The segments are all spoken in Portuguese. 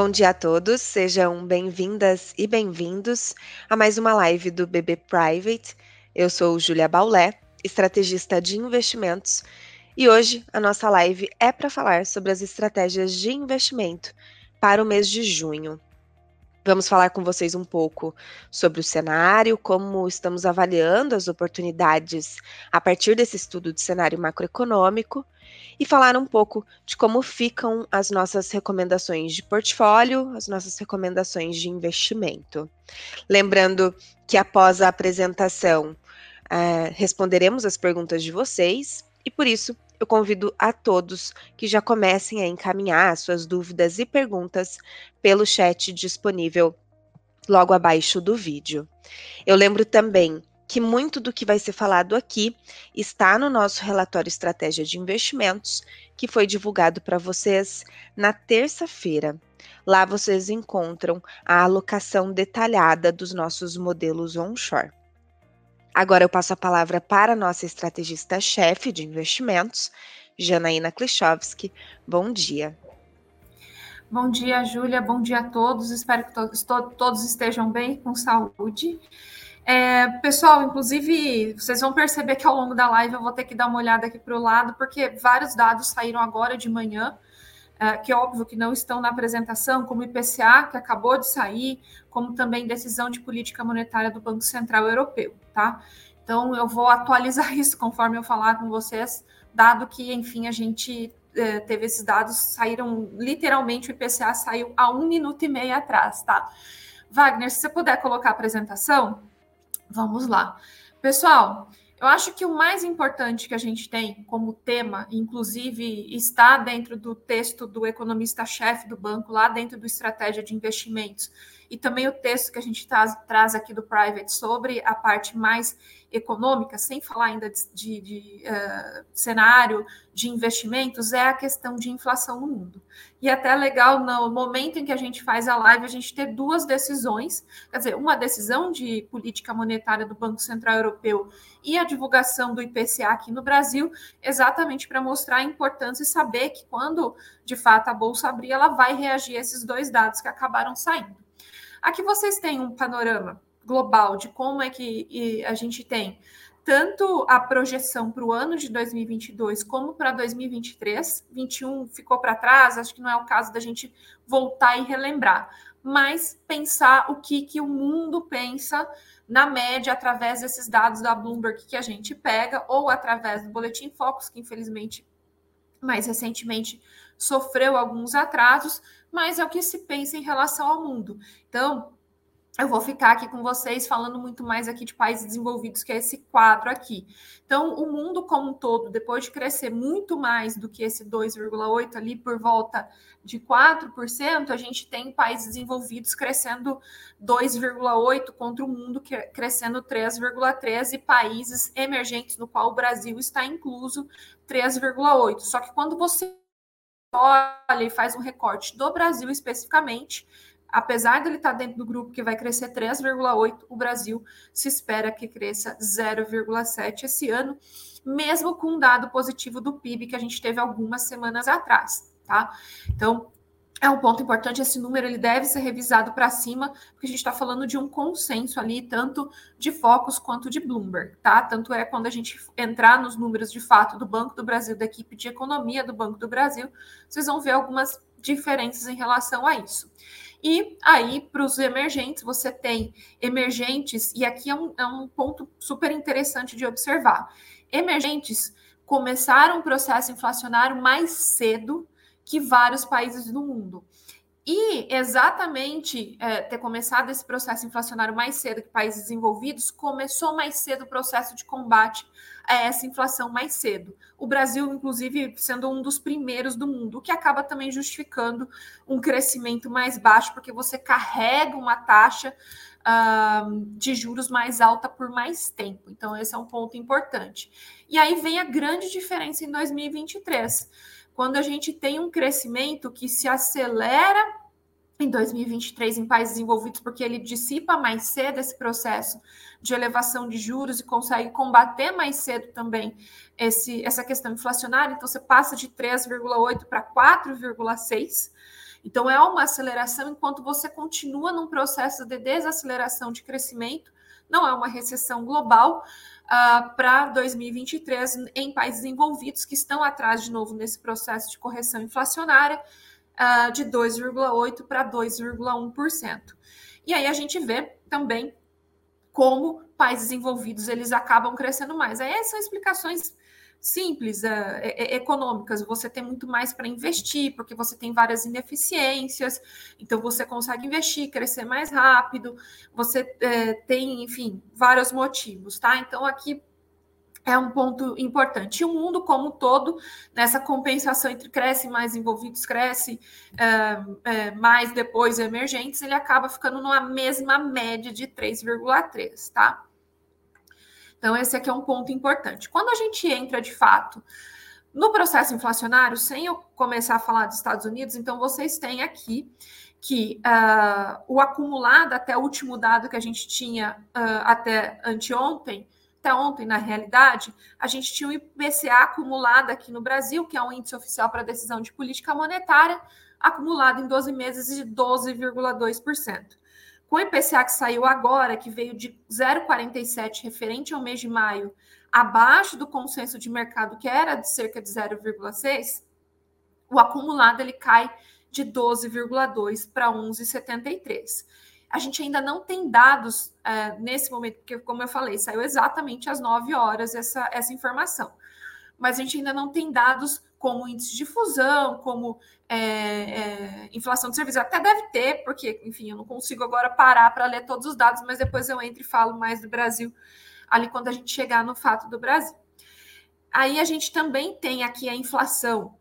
Bom dia a todos, sejam bem-vindas e bem-vindos a mais uma live do BB Private. Eu sou Julia Baulé, estrategista de investimentos, e hoje a nossa live é para falar sobre as estratégias de investimento para o mês de junho. Vamos falar com vocês um pouco sobre o cenário, como estamos avaliando as oportunidades a partir desse estudo de cenário macroeconômico e falar um pouco de como ficam as nossas recomendações de portfólio, as nossas recomendações de investimento. Lembrando que após a apresentação, uh, responderemos as perguntas de vocês e por isso eu convido a todos que já comecem a encaminhar suas dúvidas e perguntas pelo chat disponível logo abaixo do vídeo. Eu lembro também que muito do que vai ser falado aqui está no nosso relatório Estratégia de Investimentos, que foi divulgado para vocês na terça-feira. Lá vocês encontram a alocação detalhada dos nossos modelos onshore. Agora eu passo a palavra para a nossa estrategista-chefe de investimentos, Janaína Klichowski. Bom dia. Bom dia, Júlia. Bom dia a todos. Espero que todos, todos estejam bem, com saúde. É, pessoal, inclusive, vocês vão perceber que ao longo da live eu vou ter que dar uma olhada aqui para o lado, porque vários dados saíram agora de manhã, que é óbvio que não estão na apresentação, como IPCA, que acabou de sair, como também decisão de política monetária do Banco Central Europeu, tá? Então, eu vou atualizar isso conforme eu falar com vocês, dado que, enfim, a gente é, teve esses dados, saíram literalmente, o IPCA saiu há um minuto e meio atrás, tá? Wagner, se você puder colocar a apresentação. Vamos lá. Pessoal, eu acho que o mais importante que a gente tem como tema, inclusive está dentro do texto do economista-chefe do banco, lá dentro do Estratégia de Investimentos, e também o texto que a gente traz, traz aqui do Private sobre a parte mais econômica, sem falar ainda de, de, de uh, cenário de investimentos, é a questão de inflação no mundo. E até legal, no momento em que a gente faz a live, a gente ter duas decisões, quer dizer, uma decisão de política monetária do Banco Central Europeu e a divulgação do IPCA aqui no Brasil, exatamente para mostrar a importância e saber que quando, de fato, a Bolsa abrir, ela vai reagir a esses dois dados que acabaram saindo. Aqui vocês têm um panorama global de como é que a gente tem tanto a projeção para o ano de 2022 como para 2023. 21 ficou para trás, acho que não é o caso da gente voltar e relembrar, mas pensar o que, que o mundo pensa na média através desses dados da Bloomberg que a gente pega ou através do Boletim Focus, que infelizmente mais recentemente sofreu alguns atrasos, mas é o que se pensa em relação ao mundo. Então, eu vou ficar aqui com vocês falando muito mais aqui de países desenvolvidos, que é esse quadro aqui. Então, o mundo como um todo, depois de crescer muito mais do que esse 2,8 ali por volta de 4%, a gente tem países desenvolvidos crescendo 2,8 contra o mundo crescendo 3,3 e países emergentes no qual o Brasil está incluso 3,8. Só que quando você olha e faz um recorte do Brasil especificamente, apesar dele estar dentro do grupo que vai crescer 3,8, o Brasil se espera que cresça 0,7 esse ano, mesmo com um dado positivo do PIB que a gente teve algumas semanas atrás, tá? Então, é um ponto importante, esse número ele deve ser revisado para cima, porque a gente está falando de um consenso ali, tanto de Focus quanto de Bloomberg, tá? Tanto é quando a gente entrar nos números de fato do Banco do Brasil, da equipe de economia do Banco do Brasil, vocês vão ver algumas diferenças em relação a isso. E aí, para os emergentes, você tem emergentes, e aqui é um, é um ponto super interessante de observar. Emergentes começaram o processo inflacionário mais cedo que vários países do mundo. E exatamente é, ter começado esse processo inflacionário mais cedo que países desenvolvidos, começou mais cedo o processo de combate a essa inflação mais cedo. O Brasil, inclusive, sendo um dos primeiros do mundo, o que acaba também justificando um crescimento mais baixo, porque você carrega uma taxa uh, de juros mais alta por mais tempo. Então, esse é um ponto importante. E aí vem a grande diferença em 2023 quando a gente tem um crescimento que se acelera em 2023 em países desenvolvidos, porque ele dissipa mais cedo esse processo de elevação de juros e consegue combater mais cedo também esse, essa questão inflacionária. Então, você passa de 3,8 para 4,6. Então, é uma aceleração enquanto você continua num processo de desaceleração de crescimento, não é uma recessão global. Uh, para 2023 em países envolvidos que estão atrás de novo nesse processo de correção inflacionária uh, de 2,8% para 2,1%. E aí a gente vê também como países envolvidos eles acabam crescendo mais. Aí são explicações simples, é, é, econômicas. Você tem muito mais para investir, porque você tem várias ineficiências, então você consegue investir, crescer mais rápido. Você é, tem, enfim, vários motivos, tá? Então aqui é um ponto importante. E o mundo como todo, nessa compensação entre cresce mais envolvidos, cresce é, é, mais depois emergentes, ele acaba ficando numa mesma média de 3,3, tá? Então, esse aqui é um ponto importante. Quando a gente entra de fato no processo inflacionário, sem eu começar a falar dos Estados Unidos, então vocês têm aqui que uh, o acumulado até o último dado que a gente tinha uh, até anteontem, até ontem, na realidade, a gente tinha o IPCA acumulado aqui no Brasil, que é um índice oficial para decisão de política monetária, acumulado em 12 meses de 12,2%. Com o IPCA que saiu agora, que veio de 0,47 referente ao mês de maio, abaixo do consenso de mercado, que era de cerca de 0,6, o acumulado ele cai de 12,2 para 11,73 a gente ainda não tem dados é, nesse momento, porque, como eu falei, saiu exatamente às 9 horas essa, essa informação. Mas a gente ainda não tem dados como índice de fusão, como é, é, inflação de serviços. Até deve ter, porque, enfim, eu não consigo agora parar para ler todos os dados, mas depois eu entro e falo mais do Brasil ali quando a gente chegar no fato do Brasil. Aí a gente também tem aqui a inflação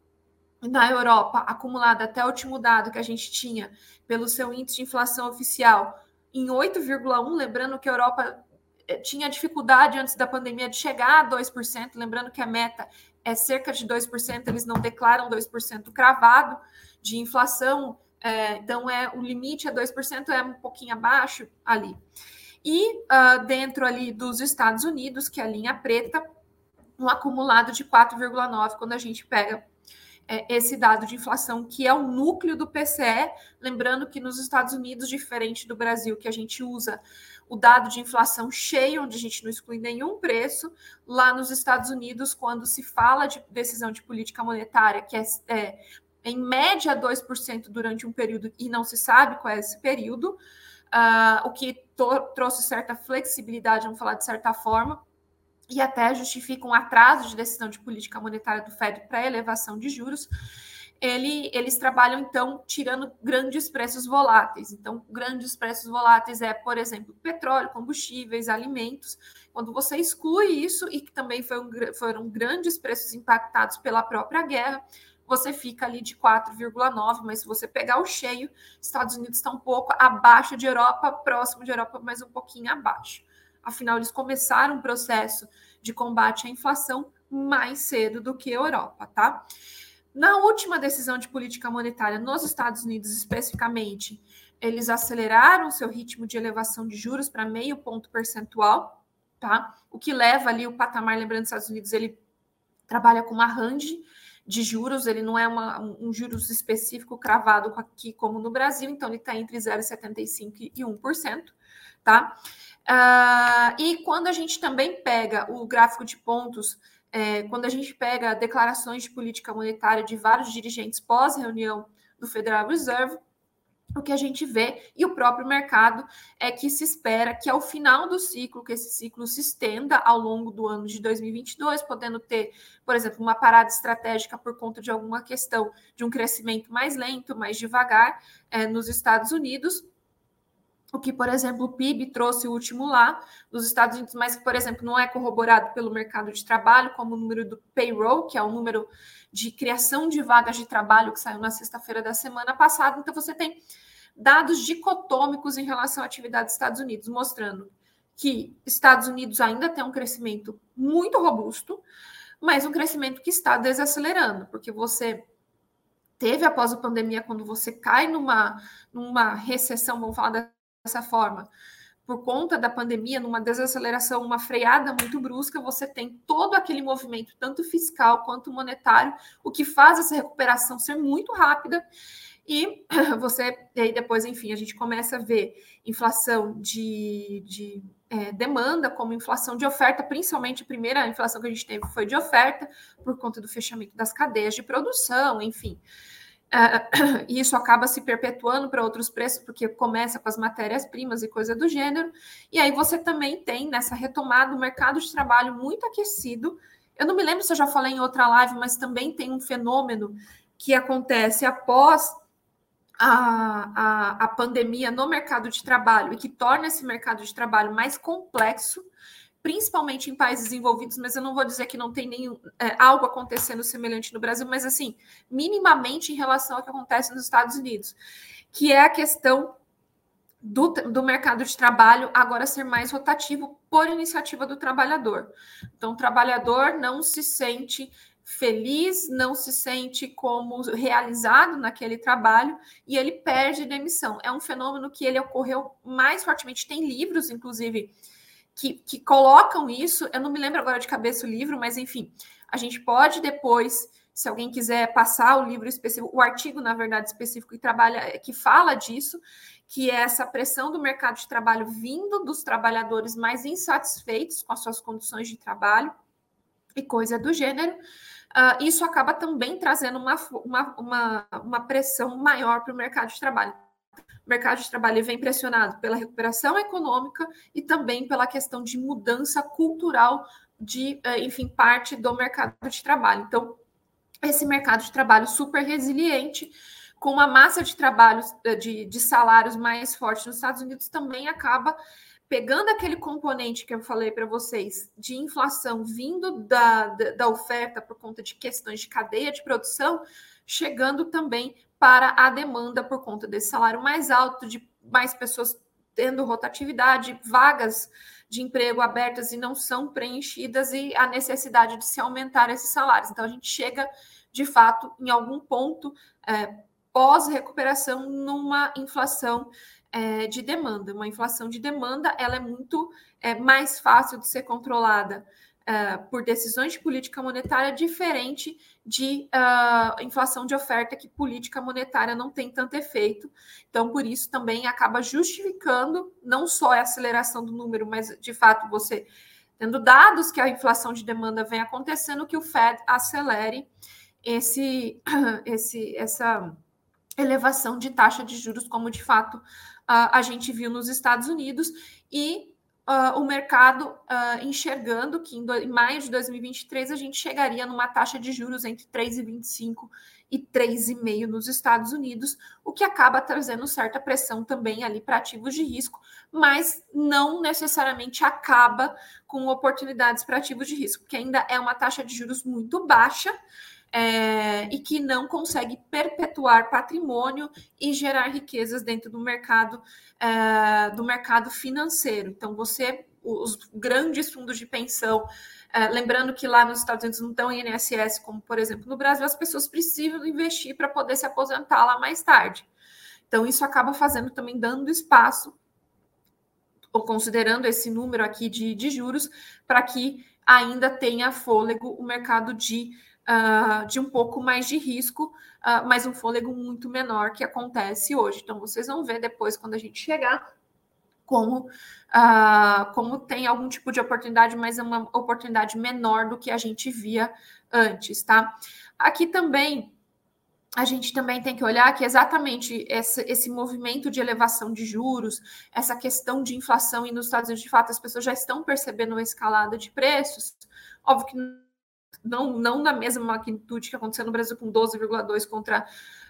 na Europa, acumulada até o último dado que a gente tinha, pelo seu índice de inflação oficial, em 8,1%, lembrando que a Europa tinha dificuldade antes da pandemia de chegar a 2%, lembrando que a meta é cerca de 2%, eles não declaram 2% cravado de inflação, é, então é o limite é 2%, é um pouquinho abaixo ali. E uh, dentro ali dos Estados Unidos, que é a linha preta, um acumulado de 4,9% quando a gente pega é, esse dado de inflação, que é o núcleo do PCE. Lembrando que nos Estados Unidos, diferente do Brasil, que a gente usa o dado de inflação cheio, onde a gente não exclui nenhum preço, lá nos Estados Unidos, quando se fala de decisão de política monetária, que é, é em média 2% durante um período e não se sabe qual é esse período, uh, o que trouxe certa flexibilidade, vamos falar de certa forma, e até justifica um atraso de decisão de política monetária do Fed para elevação de juros, ele, eles trabalham, então, tirando grandes preços voláteis. Então, grandes preços voláteis é, por exemplo, petróleo, combustíveis, alimentos. Quando você exclui isso, e que também foi um, foram grandes preços impactados pela própria guerra, você fica ali de 4,9, mas se você pegar o cheio, Estados Unidos está um pouco abaixo de Europa, próximo de Europa, mas um pouquinho abaixo. Afinal, eles começaram um processo de combate à inflação mais cedo do que a Europa, tá? Na última decisão de política monetária nos Estados Unidos, especificamente, eles aceleraram seu ritmo de elevação de juros para meio ponto percentual, tá? O que leva ali o patamar, lembrando, dos Estados Unidos, ele trabalha com uma range de juros, ele não é uma, um juros específico cravado aqui como no Brasil, então ele está entre 0,75% e 1%, tá? Uh, e quando a gente também pega o gráfico de pontos, é, quando a gente pega declarações de política monetária de vários dirigentes pós-reunião do Federal Reserve, o que a gente vê, e o próprio mercado, é que se espera que ao final do ciclo, que esse ciclo se estenda ao longo do ano de 2022, podendo ter, por exemplo, uma parada estratégica por conta de alguma questão de um crescimento mais lento, mais devagar é, nos Estados Unidos, o que, por exemplo, o PIB trouxe o último lá dos Estados Unidos, mas que, por exemplo, não é corroborado pelo mercado de trabalho, como o número do payroll, que é o número de criação de vagas de trabalho que saiu na sexta-feira da semana passada. Então, você tem dados dicotômicos em relação à atividade dos Estados Unidos, mostrando que Estados Unidos ainda tem um crescimento muito robusto, mas um crescimento que está desacelerando, porque você teve após a pandemia, quando você cai numa, numa recessão, vamos falar dessa forma, por conta da pandemia, numa desaceleração, uma freada muito brusca, você tem todo aquele movimento, tanto fiscal quanto monetário, o que faz essa recuperação ser muito rápida. E você, e aí depois, enfim, a gente começa a ver inflação de, de é, demanda como inflação de oferta, principalmente a primeira inflação que a gente teve foi de oferta, por conta do fechamento das cadeias de produção, enfim. E isso acaba se perpetuando para outros preços, porque começa com as matérias-primas e coisa do gênero. E aí você também tem nessa retomada o mercado de trabalho muito aquecido. Eu não me lembro se eu já falei em outra live, mas também tem um fenômeno que acontece após a, a, a pandemia no mercado de trabalho e que torna esse mercado de trabalho mais complexo, principalmente em países desenvolvidos, mas eu não vou dizer que não tem nenhum, é, algo acontecendo semelhante no Brasil, mas assim, minimamente em relação ao que acontece nos Estados Unidos, que é a questão do, do mercado de trabalho agora ser mais rotativo por iniciativa do trabalhador. Então, o trabalhador não se sente feliz, não se sente como realizado naquele trabalho e ele perde demissão. É um fenômeno que ele ocorreu mais fortemente. Tem livros, inclusive, que, que colocam isso. Eu não me lembro agora de cabeça o livro, mas enfim, a gente pode depois, se alguém quiser passar o livro específico, o artigo, na verdade, específico que trabalha, que fala disso, que é essa pressão do mercado de trabalho vindo dos trabalhadores mais insatisfeitos com as suas condições de trabalho e coisa do gênero uh, isso acaba também trazendo uma, uma, uma, uma pressão maior para o mercado de trabalho. O mercado de trabalho vem pressionado pela recuperação econômica e também pela questão de mudança cultural de, uh, enfim, parte do mercado de trabalho. Então, esse mercado de trabalho super resiliente, com uma massa de trabalho, eh, de, de salários mais forte nos Estados Unidos, também acaba pegando aquele componente que eu falei para vocês de inflação vindo da, da, da, oferta por conta de questões de cadeia de produção, chegando também para a demanda por conta desse salário mais alto, de mais pessoas tendo rotatividade, vagas de emprego abertas e não são preenchidas e a necessidade de se aumentar esses salários. Então a gente chega de fato em algum ponto é, pós-recuperação numa inflação é, de demanda. Uma inflação de demanda ela é muito é, mais fácil de ser controlada é, por decisões de política monetária, diferente de uh, inflação de oferta, que política monetária não tem tanto efeito. Então, por isso também acaba justificando não só a aceleração do número, mas de fato você tendo dados que a inflação de demanda vem acontecendo, que o Fed acelere esse, esse, essa elevação de taxa de juros, como de fato a gente viu nos Estados Unidos, e uh, o mercado uh, enxergando que em, do, em, maio de 2023 a gente chegaria numa taxa de juros entre 3,25 e 3,5 nos Estados Unidos, o que acaba trazendo certa pressão também ali para ativos de risco, mas não necessariamente acaba com oportunidades para ativos de risco, porque ainda é uma taxa de juros muito baixa é, e que não consegue perpetuar patrimônio e gerar riquezas dentro do mercado é, do mercado financeiro. Então, você, os grandes fundos de pensão, é, lembrando que lá nos Estados Unidos não estão em INSS, como por exemplo no Brasil, as pessoas precisam investir para poder se aposentar lá mais tarde. Então, isso acaba fazendo também dando espaço, ou considerando esse número aqui de, de juros, para que ainda tenha fôlego o mercado de uh, de um pouco mais de risco, uh, mas um fôlego muito menor que acontece hoje. Então, vocês vão ver depois, quando a gente chegar, como, uh, como tem algum tipo de oportunidade, mas é uma oportunidade menor do que a gente via antes, tá? Aqui também a gente também tem que olhar que exatamente esse, esse, movimento de elevação de juros, essa questão de inflação, e nos Estados Unidos, de fato, as pessoas já estão percebendo uma escalada de preços. Óbvio que não, não na mesma magnitude que aconteceu no Brasil com 12,2% contra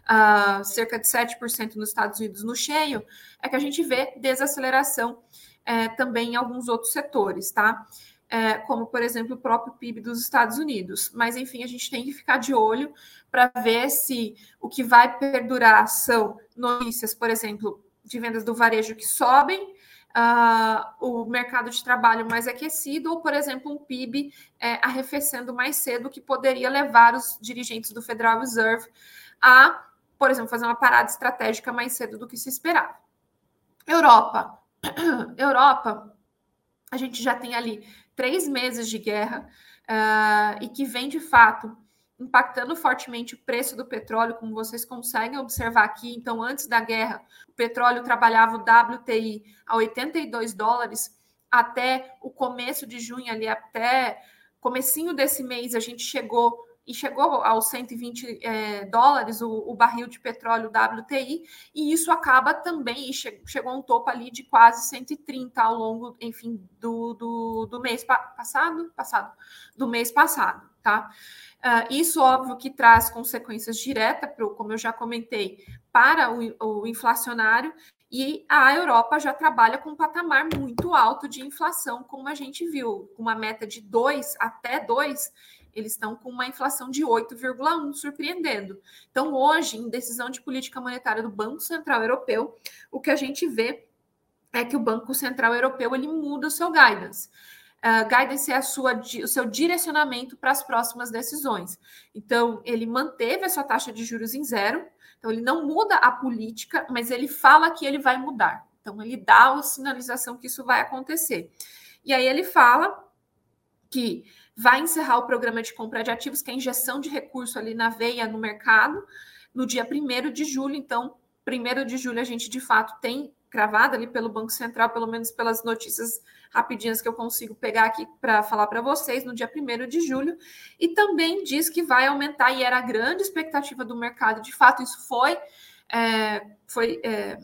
uh, cerca de 7% nos Estados Unidos no cheio, é que a gente vê desaceleração é, também em alguns outros setores, tá? É, como, por exemplo, o próprio PIB dos Estados Unidos. Mas, enfim, a gente tem que ficar de olho para ver se o que vai perdurar são notícias, por exemplo, de vendas do varejo que sobem, uh, o mercado de trabalho mais aquecido, ou, por exemplo, um PIB é, arrefecendo mais cedo, que poderia levar os dirigentes do Federal Reserve a, por exemplo, fazer uma parada estratégica mais cedo do que se esperava. Europa. Europa, a gente já tem ali três meses de guerra uh, e que vem de fato impactando fortemente o preço do petróleo, como vocês conseguem observar aqui. Então, antes da guerra, o petróleo trabalhava o WTI a 82 dólares até o começo de junho, ali até comecinho desse mês, a gente chegou e chegou aos 120 é, dólares o, o, barril de petróleo WTI, e isso acaba também, che chegou a um topo ali de quase 130 ao longo, enfim, do, do, do mês pa passado, passado, do mês passado, tá? Uh, isso, óbvio, que traz consequências diretas, pro, como eu já comentei, para o, o inflacionário, e a Europa já trabalha com um patamar muito alto de inflação, como a gente viu, com uma meta de 2 até 2, eles estão com uma inflação de 8,1, surpreendendo. Então, hoje, em decisão de política monetária do Banco Central Europeu, o que a gente vê é que o Banco Central Europeu ele muda o seu guidance. Uh, guidance é sua, o seu direcionamento para as próximas decisões. Então, ele manteve a sua taxa de juros em zero, então ele não muda a política, mas ele fala que ele vai mudar. Então, ele dá a sinalização que isso vai acontecer. E aí ele fala que vai encerrar o programa de compra de ativos, que é a injeção de recurso ali na veia no mercado, no dia 1 de julho. Então, 1 de julho a gente de fato tem cravada ali pelo Banco Central, pelo menos pelas notícias rapidinhas que eu consigo pegar aqui para falar para vocês, no dia 1 de julho, e também diz que vai aumentar, e era a grande expectativa do mercado, de fato, isso foi, é, foi é,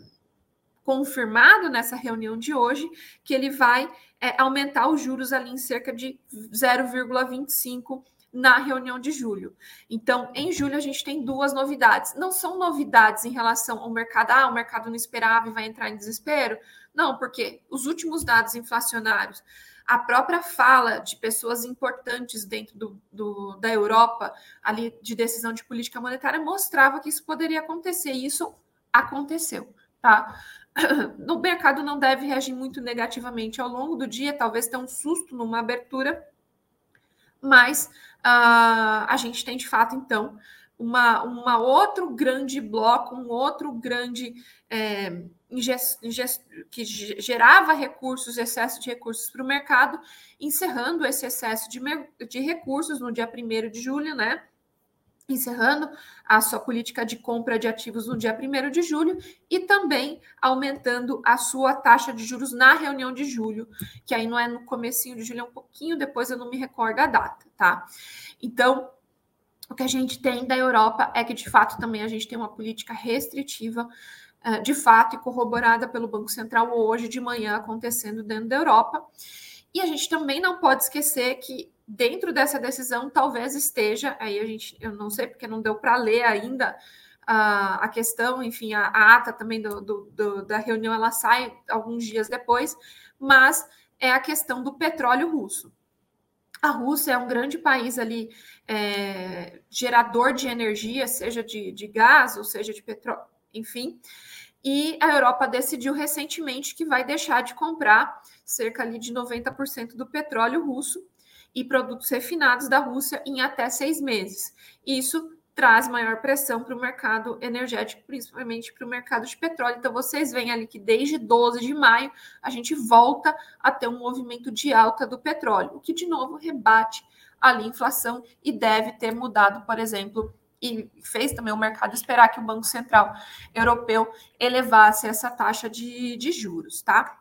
confirmado nessa reunião de hoje, que ele vai é, aumentar os juros ali em cerca de 0,25 na reunião de julho. Então, em julho, a gente tem duas novidades. Não são novidades em relação ao mercado, ah, o mercado não esperava e vai entrar em desespero. Não, porque os últimos dados inflacionários, a própria fala de pessoas importantes dentro do, do, da Europa, ali de decisão de política monetária, mostrava que isso poderia acontecer, e isso aconteceu, tá? no mercado não deve reagir muito negativamente ao longo do dia, talvez tenha um susto numa abertura, mas uh, a gente tem de fato, então, uma, uma outro grande bloco, um outro grande é, ingest, ingest, que gerava recursos, excesso de recursos para o mercado, encerrando esse excesso de, de recursos no dia 1 de julho, né? Encerrando a sua política de compra de ativos no dia 1 de julho e também aumentando a sua taxa de juros na reunião de julho, que aí não é no comecinho de julho, é um pouquinho depois, eu não me recordo a data, tá? Então, o que a gente tem da Europa é que, de fato, também a gente tem uma política restritiva, eh, de fato, e corroborada pelo Banco Central hoje de manhã acontecendo dentro da Europa. E a gente também não pode esquecer que dentro dessa decisão talvez esteja, aí a gente, eu não sei porque não deu para ler ainda a, a questão, enfim, a, a ata também do, do, do, da reunião ela sai alguns dias depois, mas é a questão do petróleo russo. A Rússia é um grande país ali, é, gerador de energia, seja de, de gás ou seja de petróleo, enfim. E a Europa decidiu recentemente que vai deixar de comprar cerca ali de 90% do petróleo russo e produtos refinados da Rússia em até seis meses. Isso traz maior pressão para o mercado energético, principalmente para o mercado de petróleo. Então, vocês veem ali que desde 12 de maio a gente volta a ter um movimento de alta do petróleo, o que de novo rebate ali a inflação e deve ter mudado, por exemplo, e fez também o mercado esperar que o Banco Central Europeu elevasse essa taxa de, de juros, tá?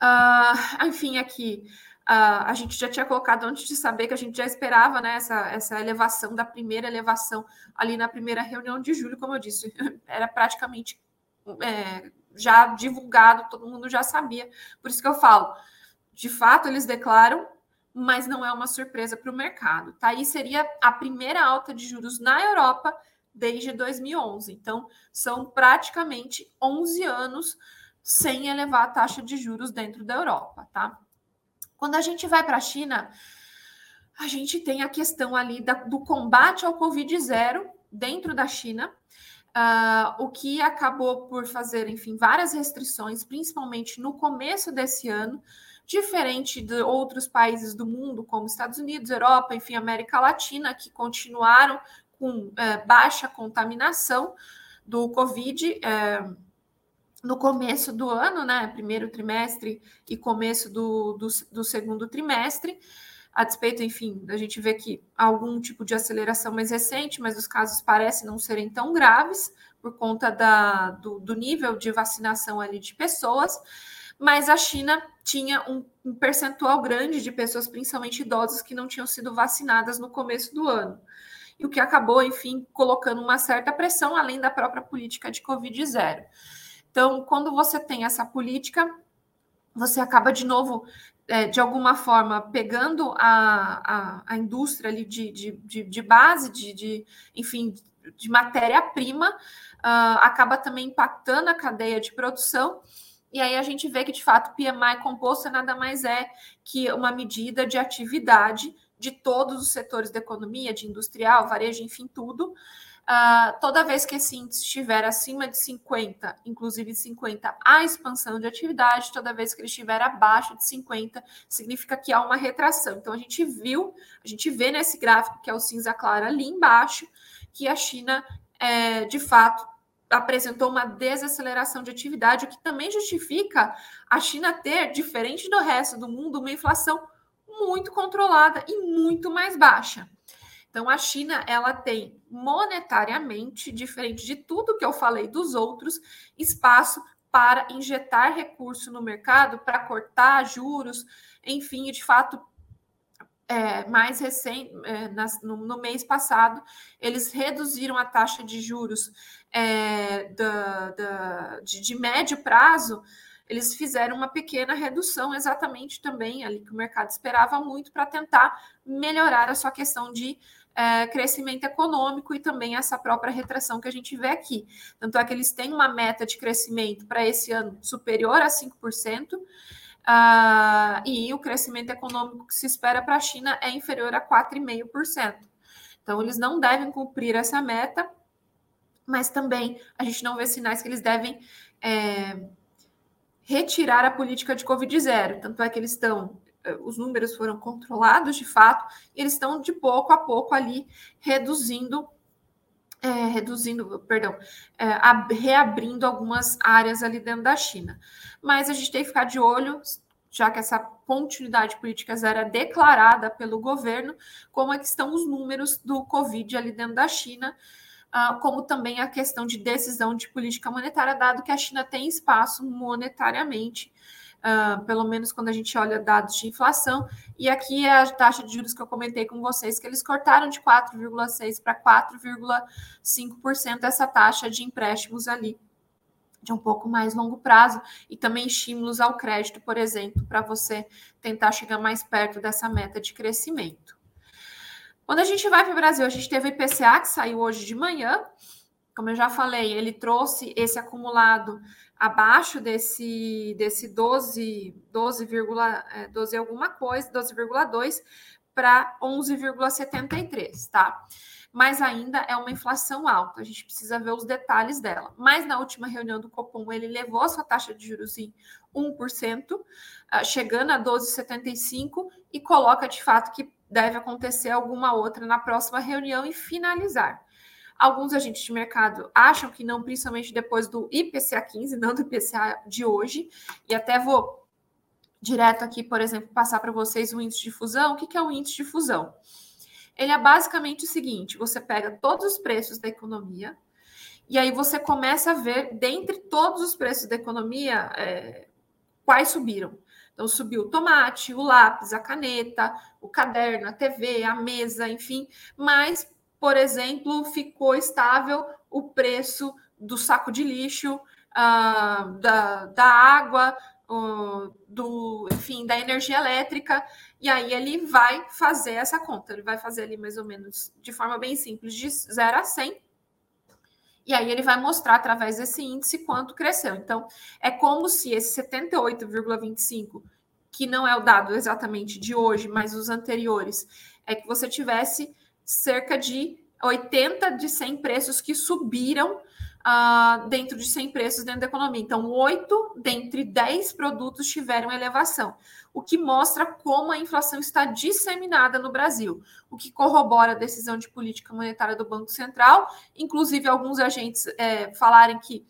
Uh, enfim, aqui Uh, a gente já tinha colocado antes de saber que a gente já esperava né, essa, essa elevação da primeira elevação ali na primeira reunião de julho, como eu disse, era praticamente é, já divulgado, todo mundo já sabia. Por isso que eu falo, de fato eles declaram, mas não é uma surpresa para o mercado. Tá? Aí seria a primeira alta de juros na Europa desde 2011. Então, são praticamente 11 anos sem elevar a taxa de juros dentro da Europa, tá? Quando a gente vai para a China, a gente tem a questão ali da, do combate ao Covid zero dentro da China, uh, o que acabou por fazer, enfim, várias restrições, principalmente no começo desse ano, diferente de outros países do mundo, como Estados Unidos, Europa, enfim, América Latina, que continuaram com uh, baixa contaminação do Covid. Uh, no começo do ano, né, primeiro trimestre e começo do, do, do segundo trimestre, a despeito, enfim, a gente vê que algum tipo de aceleração mais recente, mas os casos parecem não serem tão graves por conta da, do, do nível de vacinação ali de pessoas, mas a China tinha um, um percentual grande de pessoas, principalmente idosas, que não tinham sido vacinadas no começo do ano e o que acabou, enfim, colocando uma certa pressão além da própria política de Covid zero. Então, quando você tem essa política, você acaba de novo, é, de alguma forma, pegando a, a, a indústria ali de, de, de, de base, de, de, enfim, de matéria-prima, uh, acaba também impactando a cadeia de produção. E aí a gente vê que, de fato, PMI composto nada mais é que uma medida de atividade de todos os setores da economia, de industrial, varejo, enfim, tudo. Uh, toda vez que esse índice estiver acima de 50, inclusive 50, há expansão de atividade, toda vez que ele estiver abaixo de 50, significa que há uma retração. Então, a gente viu, a gente vê nesse gráfico, que é o cinza claro ali embaixo, que a China, é, de fato, apresentou uma desaceleração de atividade, o que também justifica a China ter, diferente do resto do mundo, uma inflação muito controlada e muito mais baixa. Então, a China ela tem monetariamente, diferente de tudo que eu falei dos outros, espaço para injetar recurso no mercado, para cortar juros, enfim, de fato, é, mais recente, é, no, no, mês passado, eles reduziram a taxa de juros é, da, da, de, de médio prazo eles fizeram uma pequena redução, exatamente também ali que o mercado esperava muito, para tentar melhorar a sua questão de é, crescimento econômico e também essa própria retração que a gente vê aqui. Tanto é que eles têm uma meta de crescimento para esse ano superior a 5%. Uh, ah, e o crescimento econômico que se espera para a China é inferior a 4,5%. Então, eles não devem cumprir essa meta, mas também a gente não vê sinais que eles devem é, retirar a política de Covid zero. Tanto é que eles estão, os números foram controlados de fato, e eles estão de pouco a pouco ali reduzindo. É, reduzindo, perdão, é, reabrindo algumas áreas ali dentro da China. Mas a gente tem que ficar de olho, já que essa continuidade política zero é declarada pelo governo, como é que estão os números do Covid ali dentro da China, uh, como também a questão de decisão de política monetária, dado que a China tem espaço monetariamente, uh, pelo menos quando a gente olha dados de inflação. E aqui é a taxa de juros que eu comentei com vocês, que eles cortaram de 4,6% para 4,5% essa taxa de empréstimos ali de um pouco mais longo prazo e também estímulos ao crédito, por exemplo, para você tentar chegar mais perto dessa meta de crescimento. Quando a gente vai para o Brasil, a gente teve o IPCA que saiu hoje de manhã. Como eu já falei, ele trouxe esse acumulado abaixo desse, desse 12, 12, 12 alguma coisa, 12,2 para 11,73, tá? Mas ainda é uma inflação alta, a gente precisa ver os detalhes dela. Mas na última reunião do Copom, ele levou a sua taxa de juros em 1%, ah, chegando a 12,75 e coloca de fato que deve acontecer alguma outra na próxima reunião e finalizar. Alguns agentes de mercado acham que não, principalmente depois do IPCA 15, não do IPCA de hoje, e até vou direto aqui, por exemplo, passar para vocês o índice de fusão. O que é o índice de fusão? Ele é basicamente o seguinte: você pega todos os preços da economia, e aí você começa a ver, dentre todos os preços da economia, é, quais subiram. Então, subiu o tomate, o lápis, a caneta, o caderno, a TV, a mesa, enfim. Mas, por exemplo, ficou estável o preço do saco de lixo, uh, da, da água, uh, do, enfim, da energia elétrica. E aí ele vai fazer essa conta. Ele vai fazer ali mais ou menos de forma bem simples, de 0 a 100 e aí ele vai mostrar através desse índice quanto cresceu. Então, é como se esse 78,25, que não é o dado exatamente de hoje, mas os anteriores, é que você tivesse cerca de 80 de 100 preços que subiram uh, dentro de 100 preços dentro da economia. Então, 8 dentre 10 produtos tiveram elevação, o que mostra como a inflação está disseminada no Brasil, o que corrobora a decisão de política monetária do Banco Central, inclusive alguns agentes é, falarem que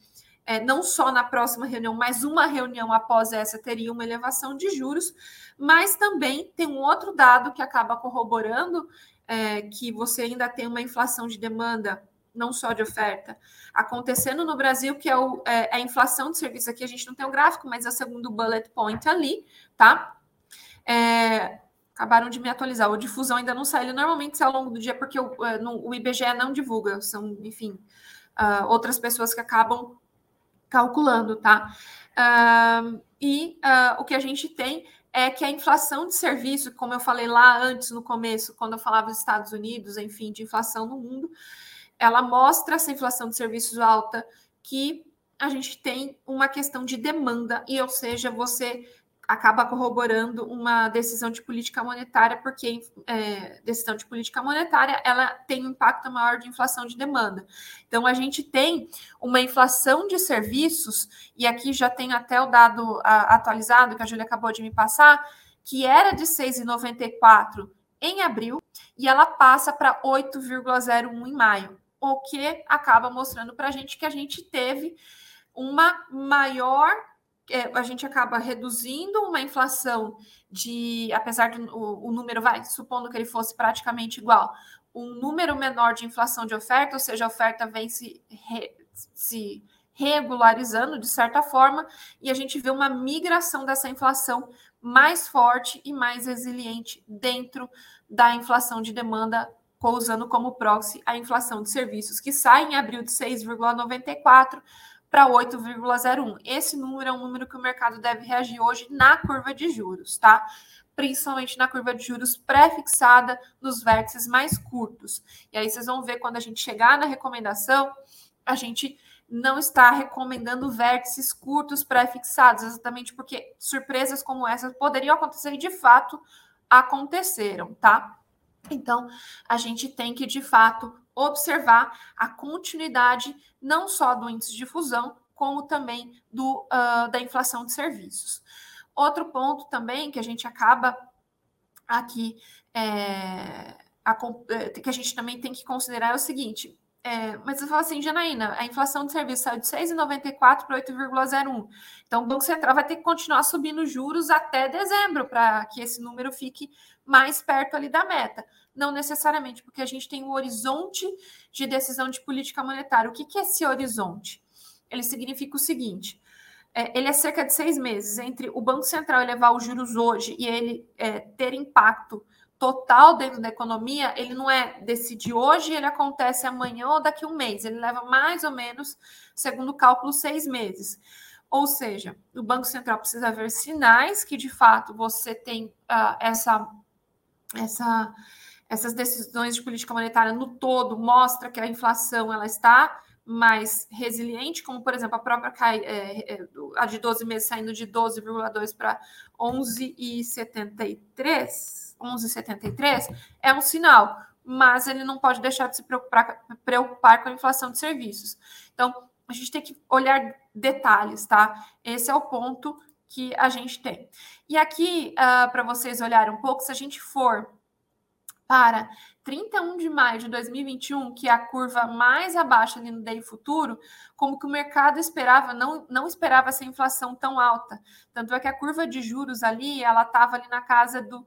é, não só na próxima reunião, mas uma reunião após essa teria uma elevação de juros, mas também tem um outro dado que acaba corroborando é, que você ainda tem uma inflação de demanda, não só de oferta, acontecendo no Brasil, que é, o, é, é a inflação de serviços. Aqui a gente não tem o gráfico, mas é o segundo bullet point ali, tá? É, acabaram de me atualizar. O difusão ainda não sai. Normalmente sai ao longo do dia, porque o, é, o IBGE não divulga. São, enfim, uh, outras pessoas que acabam calculando, tá? Uh, e uh, o que a gente tem é que a inflação de serviço, como eu falei lá antes no começo, quando eu falava dos Estados Unidos, enfim, de inflação no mundo, ela mostra essa inflação de serviços alta que a gente tem uma questão de demanda, e ou seja, você acaba corroborando uma decisão de política monetária, porque é, decisão de política monetária ela tem um impacto maior de inflação de demanda. Então a gente tem uma inflação de serviços, e aqui já tem até o dado a, atualizado que a Júlia acabou de me passar, que era de 6,94 em abril e ela passa para 8,01 em maio, o que acaba mostrando para a gente que a gente teve uma maior é, a gente acaba reduzindo uma inflação de, apesar do o, o, número, vai, supondo que ele fosse praticamente igual, um número menor de inflação de oferta, ou seja, a oferta vem se, re, se regularizando de certa forma, e a gente vê uma migração dessa inflação mais forte e mais resiliente dentro da inflação de demanda, usando como proxy a inflação de serviços, que sai em abril de 6,94 para 8,01. Esse número é um número que o mercado deve reagir hoje na curva de juros, tá? Principalmente na curva de juros pré-fixada nos vértices mais curtos. E aí vocês vão ver quando a gente chegar na recomendação, a gente não está recomendando vértices curtos pré-fixados, exatamente porque surpresas como essas poderiam acontecer e de fato aconteceram, tá? Então, a gente tem que de fato observar a continuidade não só do índice de fusão, como também do, uh, da inflação de serviços. Outro ponto também que a gente acaba aqui é, a, é, que a gente também tem que considerar é o seguinte: é, mas você fala assim, Janaína, a inflação de serviços saiu de 6,94 para 8,01. Então, o Banco Central vai ter que continuar subindo juros até dezembro para que esse número fique mais perto ali da meta. Não necessariamente, porque a gente tem o um horizonte de decisão de política monetária. O que, que é esse horizonte? Ele significa o seguinte: é, ele é cerca de seis meses entre o Banco Central elevar os juros hoje e ele é, ter impacto total dentro da economia, ele não é decidir hoje, ele acontece amanhã ou daqui a um mês. Ele leva mais ou menos, segundo o cálculo, seis meses. Ou seja, o Banco Central precisa ver sinais que de fato você tem uh, essa, essa, essas decisões de política monetária no todo mostra que a inflação ela está mais resiliente, como por exemplo a própria é, é, a de 12 meses saindo de 12,2 para 11,73 11,73 é um sinal, mas ele não pode deixar de se preocupar, preocupar com a inflação de serviços. Então, a gente tem que olhar detalhes, tá? Esse é o ponto que a gente tem. E aqui, uh, para vocês olharem um pouco, se a gente for para 31 de maio de 2021, que é a curva mais abaixo ali no DI futuro, como que o mercado esperava, não, não esperava essa inflação tão alta. Tanto é que a curva de juros ali, ela estava ali na casa do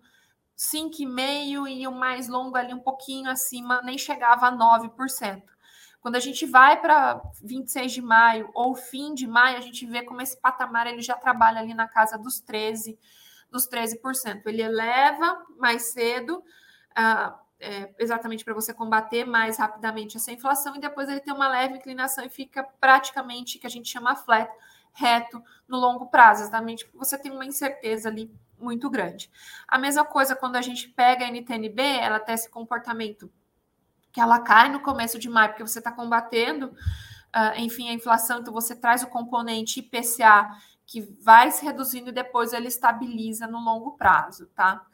5,5% e o mais longo ali um pouquinho acima, nem chegava a 9%. Quando a gente vai para 26 de maio ou fim de maio, a gente vê como esse patamar ele já trabalha ali na casa dos 13%, dos 13%. Ele eleva mais cedo, uh, é, exatamente para você combater mais rapidamente essa inflação, e depois ele tem uma leve inclinação e fica praticamente, que a gente chama flat, reto no longo prazo, exatamente porque você tem uma incerteza ali muito grande. A mesma coisa quando a gente pega a NTNB, ela tem esse comportamento que ela cai no começo de maio, porque você está combatendo, uh, enfim, a inflação, então você traz o componente IPCA que vai se reduzindo e depois ele estabiliza no longo prazo, tá?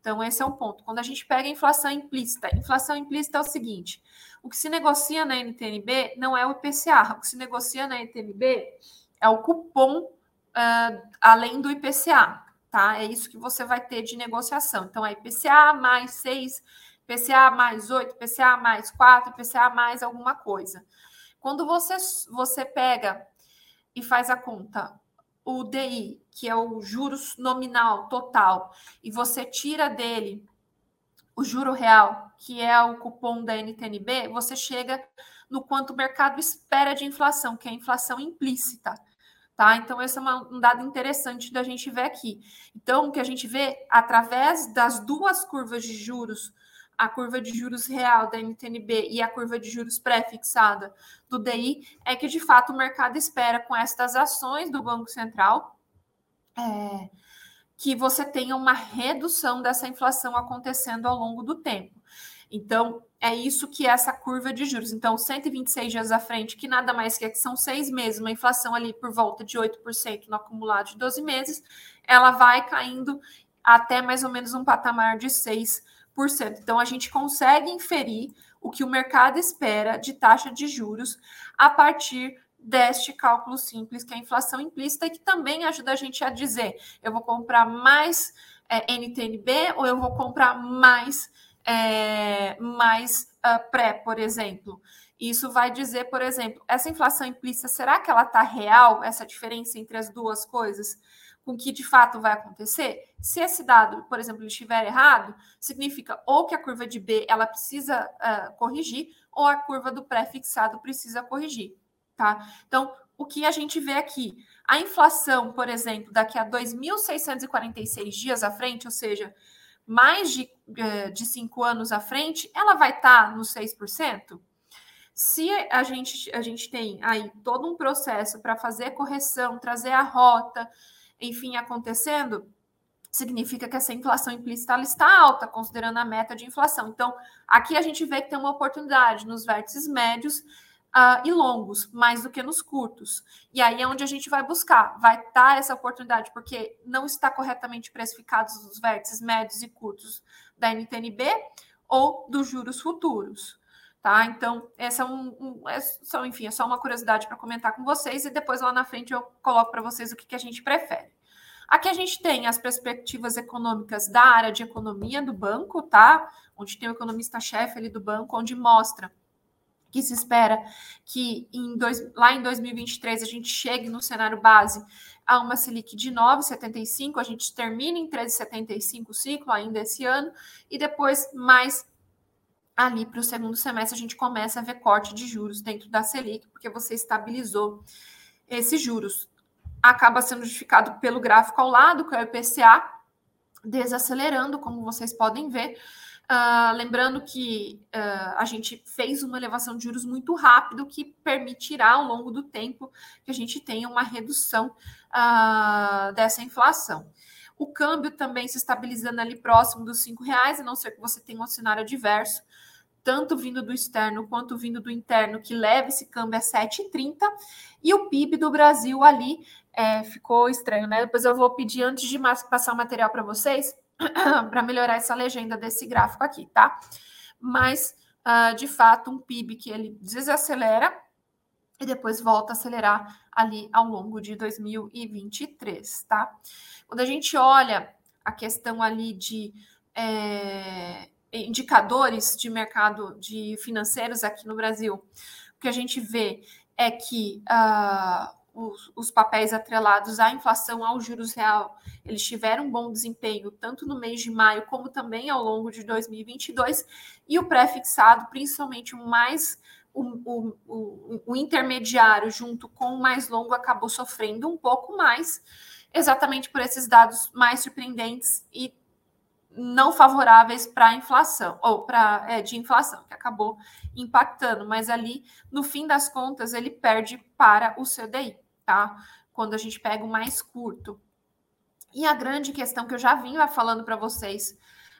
Então, esse é um ponto. Quando a gente pega a inflação implícita, inflação implícita é o seguinte: o que se negocia na NTNB não é o IPCA, o que se negocia na NTNB é o cupom uh, além do IPCA tá? É isso que você vai ter de negociação. Então, é IPCA mais 6, IPCA mais 8, IPCA mais 4, IPCA mais alguma coisa. Quando você, você pega e faz a conta, o DI, que é o juros nominal total, e você tira dele o juro real, que é o cupom da NTNB, você chega no quanto o mercado espera de inflação, que é a inflação implícita. Tá? Então, esse é uma, um dado interessante da gente ver aqui. Então, o que a gente vê através das duas curvas de juros, a curva de juros real da NTNB e a curva de juros pré-fixada do DI, é que de fato o mercado espera com estas ações do Banco Central. É, que você tenha uma redução dessa inflação acontecendo ao longo do tempo. Então, é isso que é essa curva de juros. Então, 126 dias à frente, que nada mais que, é que são seis meses, uma inflação ali por volta de 8% no acumulado de 12 meses, ela vai caindo até mais ou menos um patamar de 6%. Então, a gente consegue inferir o que o mercado espera de taxa de juros a partir deste cálculo simples, que é a inflação implícita, e que também ajuda a gente a dizer: eu vou comprar mais é, NTNB ou eu vou comprar mais, é, mais uh, pré, por exemplo. Isso vai dizer, por exemplo, essa inflação implícita, será que ela está real, essa diferença entre as duas coisas? com que de fato vai acontecer, se esse dado, por exemplo, estiver errado, significa ou que a curva de B ela precisa uh, corrigir, ou a curva do pré-fixado precisa corrigir. Tá? Então, o que a gente vê aqui? A inflação, por exemplo, daqui a 2.646 dias à frente, ou seja, mais de, eh, de cinco anos à frente, ela vai estar tá nos 6%? Se a gente, a gente tem aí todo um processo para fazer correção, trazer a rota, enfim, acontecendo, significa que essa inflação implícita está alta, considerando a meta de inflação. Então, aqui a gente vê que tem uma oportunidade nos vértices médios uh, e longos, mais do que nos curtos. E aí é onde a gente vai buscar, vai estar essa oportunidade, porque não está corretamente precificados os vértices médios e curtos da NTNB ou dos juros futuros. Tá? Então, essa é um, um é só, enfim, é só uma curiosidade para comentar com vocês e depois lá na frente eu coloco para vocês o que, que a gente prefere. Aqui a gente tem as perspectivas econômicas da área de economia do banco, tá? Onde tem o economista-chefe ali do banco, onde mostra que se espera que em dois, lá em 2023 a gente chegue no cenário base a uma Selic de 9,75, a gente termina em 13,75 o ciclo ainda esse ano, e depois mais ali para o segundo semestre a gente começa a ver corte de juros dentro da Selic, porque você estabilizou esses juros. Acaba sendo justificado pelo gráfico ao lado, que é o IPCA, desacelerando, como vocês podem ver, Uh, lembrando que uh, a gente fez uma elevação de juros muito rápido que permitirá ao longo do tempo que a gente tenha uma redução uh, dessa inflação. O câmbio também se estabilizando ali próximo dos cinco reais, a não ser que você tenha um cenário adverso, tanto vindo do externo quanto vindo do interno, que leva esse câmbio a 7,30, e o PIB do Brasil ali é, ficou estranho, né? Depois eu vou pedir, antes de passar o material para vocês, para melhorar essa legenda desse gráfico aqui, tá? Mas, uh, de fato, um PIB que ele desacelera e depois volta a acelerar ali ao longo de 2023, tá? Quando a gente olha a questão ali de é, indicadores de mercado de financeiros aqui no Brasil, o que a gente vê é que uh, os, os, papéis atrelados à inflação, ao juros real, eles tiveram um bom desempenho, tanto no mês de maio, como também ao longo de 2022, e o pré-fixado, principalmente o mais o, o, o, o, intermediário junto com o mais longo acabou sofrendo um pouco mais, exatamente por esses dados mais surpreendentes e não favoráveis para a inflação, ou para é, de inflação, que acabou impactando, mas ali, no fim das contas, ele perde para o CDI tá? Quando a gente pega o mais curto. E a grande questão que eu já vinha falando para vocês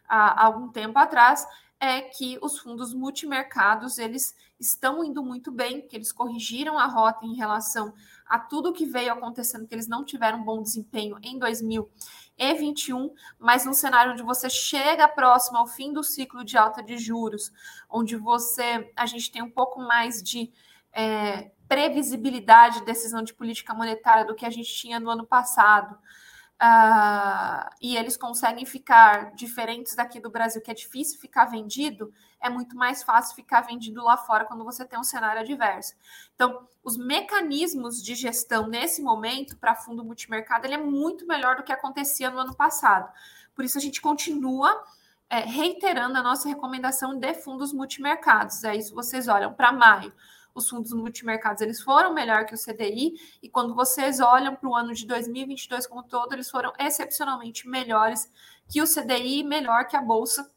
há algum tempo atrás é que os fundos multimercados eles estão indo muito bem, que eles corrigiram a rota em relação a tudo que veio acontecendo, que eles não tiveram bom desempenho em 2021, mas num cenário onde você chega próximo ao fim do ciclo de alta de juros, onde você a gente tem um pouco mais de é, previsibilidade de decisão de política monetária do que a gente tinha no ano passado. uh, e eles conseguem ficar diferentes daqui do Brasil, que é difícil ficar vendido, é muito mais fácil ficar vendido lá fora quando você tem um cenário adverso. Então, os mecanismos de gestão nesse momento para fundo multimercado ele é muito melhor do que acontecia no ano passado. Por isso a gente continua é, reiterando a nossa recomendação de fundos multimercados. É isso, vocês olham para maio os fundos multimercados eles foram melhor que o CDI, e quando vocês olham para o ano de 2022 como todo, eles foram excepcionalmente melhores que o CDI, melhor que a Bolsa,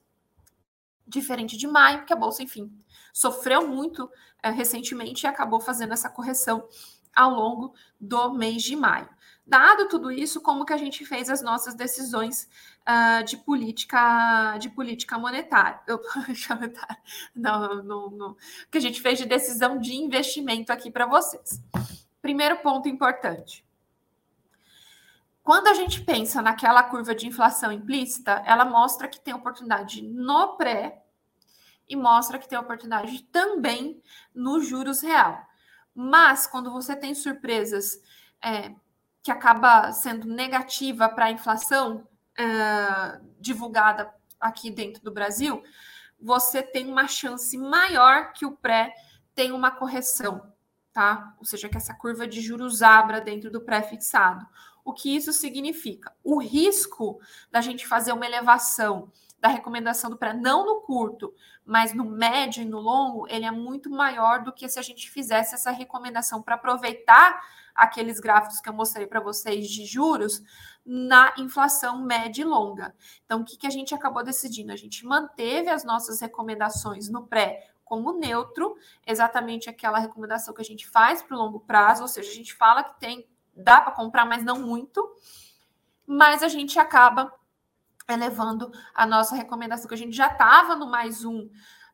diferente de maio, que a Bolsa, enfim, sofreu muito é, recentemente e acabou fazendo essa correção ao longo do mês de maio. Dado tudo isso, como que a gente fez as nossas decisões uh, de política de política monetária? Eu, não, não, não, que a gente fez de decisão de investimento aqui para vocês. Primeiro ponto importante. Quando a gente pensa naquela curva de inflação implícita, ela mostra que tem oportunidade no pré e mostra que tem oportunidade também no juros real. Mas quando você tem surpresas é, que acaba sendo negativa para a inflação uh, divulgada aqui dentro do Brasil, você tem uma chance maior que o pré tenha uma correção, tá? Ou seja, que essa curva de juros abra dentro do pré-fixado. O que isso significa? O risco da gente fazer uma elevação da recomendação do pré, não no curto, mas no médio e no longo, ele é muito maior do que se a gente fizesse essa recomendação para aproveitar aqueles gráficos que eu mostrei para vocês de juros na inflação média e longa. Então, o que, que a gente acabou decidindo? A gente manteve as nossas recomendações no pré como neutro, exatamente aquela recomendação que a gente faz para o longo prazo, ou seja, a gente fala que tem, dá para comprar, mas não muito, mas a gente acaba elevando a nossa recomendação, que a gente já estava no mais um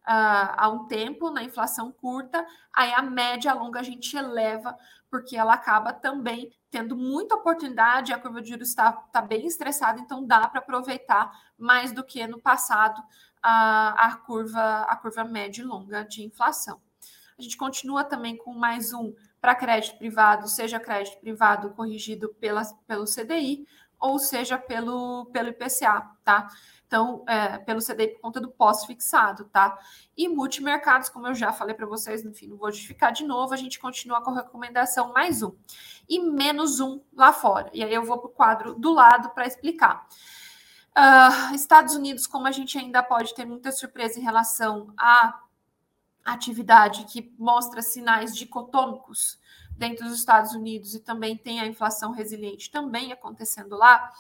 há um tempo na inflação curta, aí a média a longa a gente eleva, porque ela acaba também tendo muita oportunidade, a curva de juros está tá bem estressada, então dá para aproveitar mais do que no passado a, a, curva, a curva média e longa de inflação. A gente continua também com mais um para crédito privado, seja crédito privado corrigido pela, pelo CDI, ou seja pelo, pelo IPCA, tá? Então, é, pelo CDI por conta do pós-fixado, tá? E multimercados, como eu já falei para vocês, enfim, não vou justificar de novo, a gente continua com a recomendação mais um. E menos um lá fora. E aí eu vou para o quadro do lado para explicar. Uh, Estados Unidos, como a gente ainda pode ter muita surpresa em relação à atividade que mostra sinais dicotômicos, dentro dos Estados Unidos e também tem a inflação resiliente também acontecendo lá,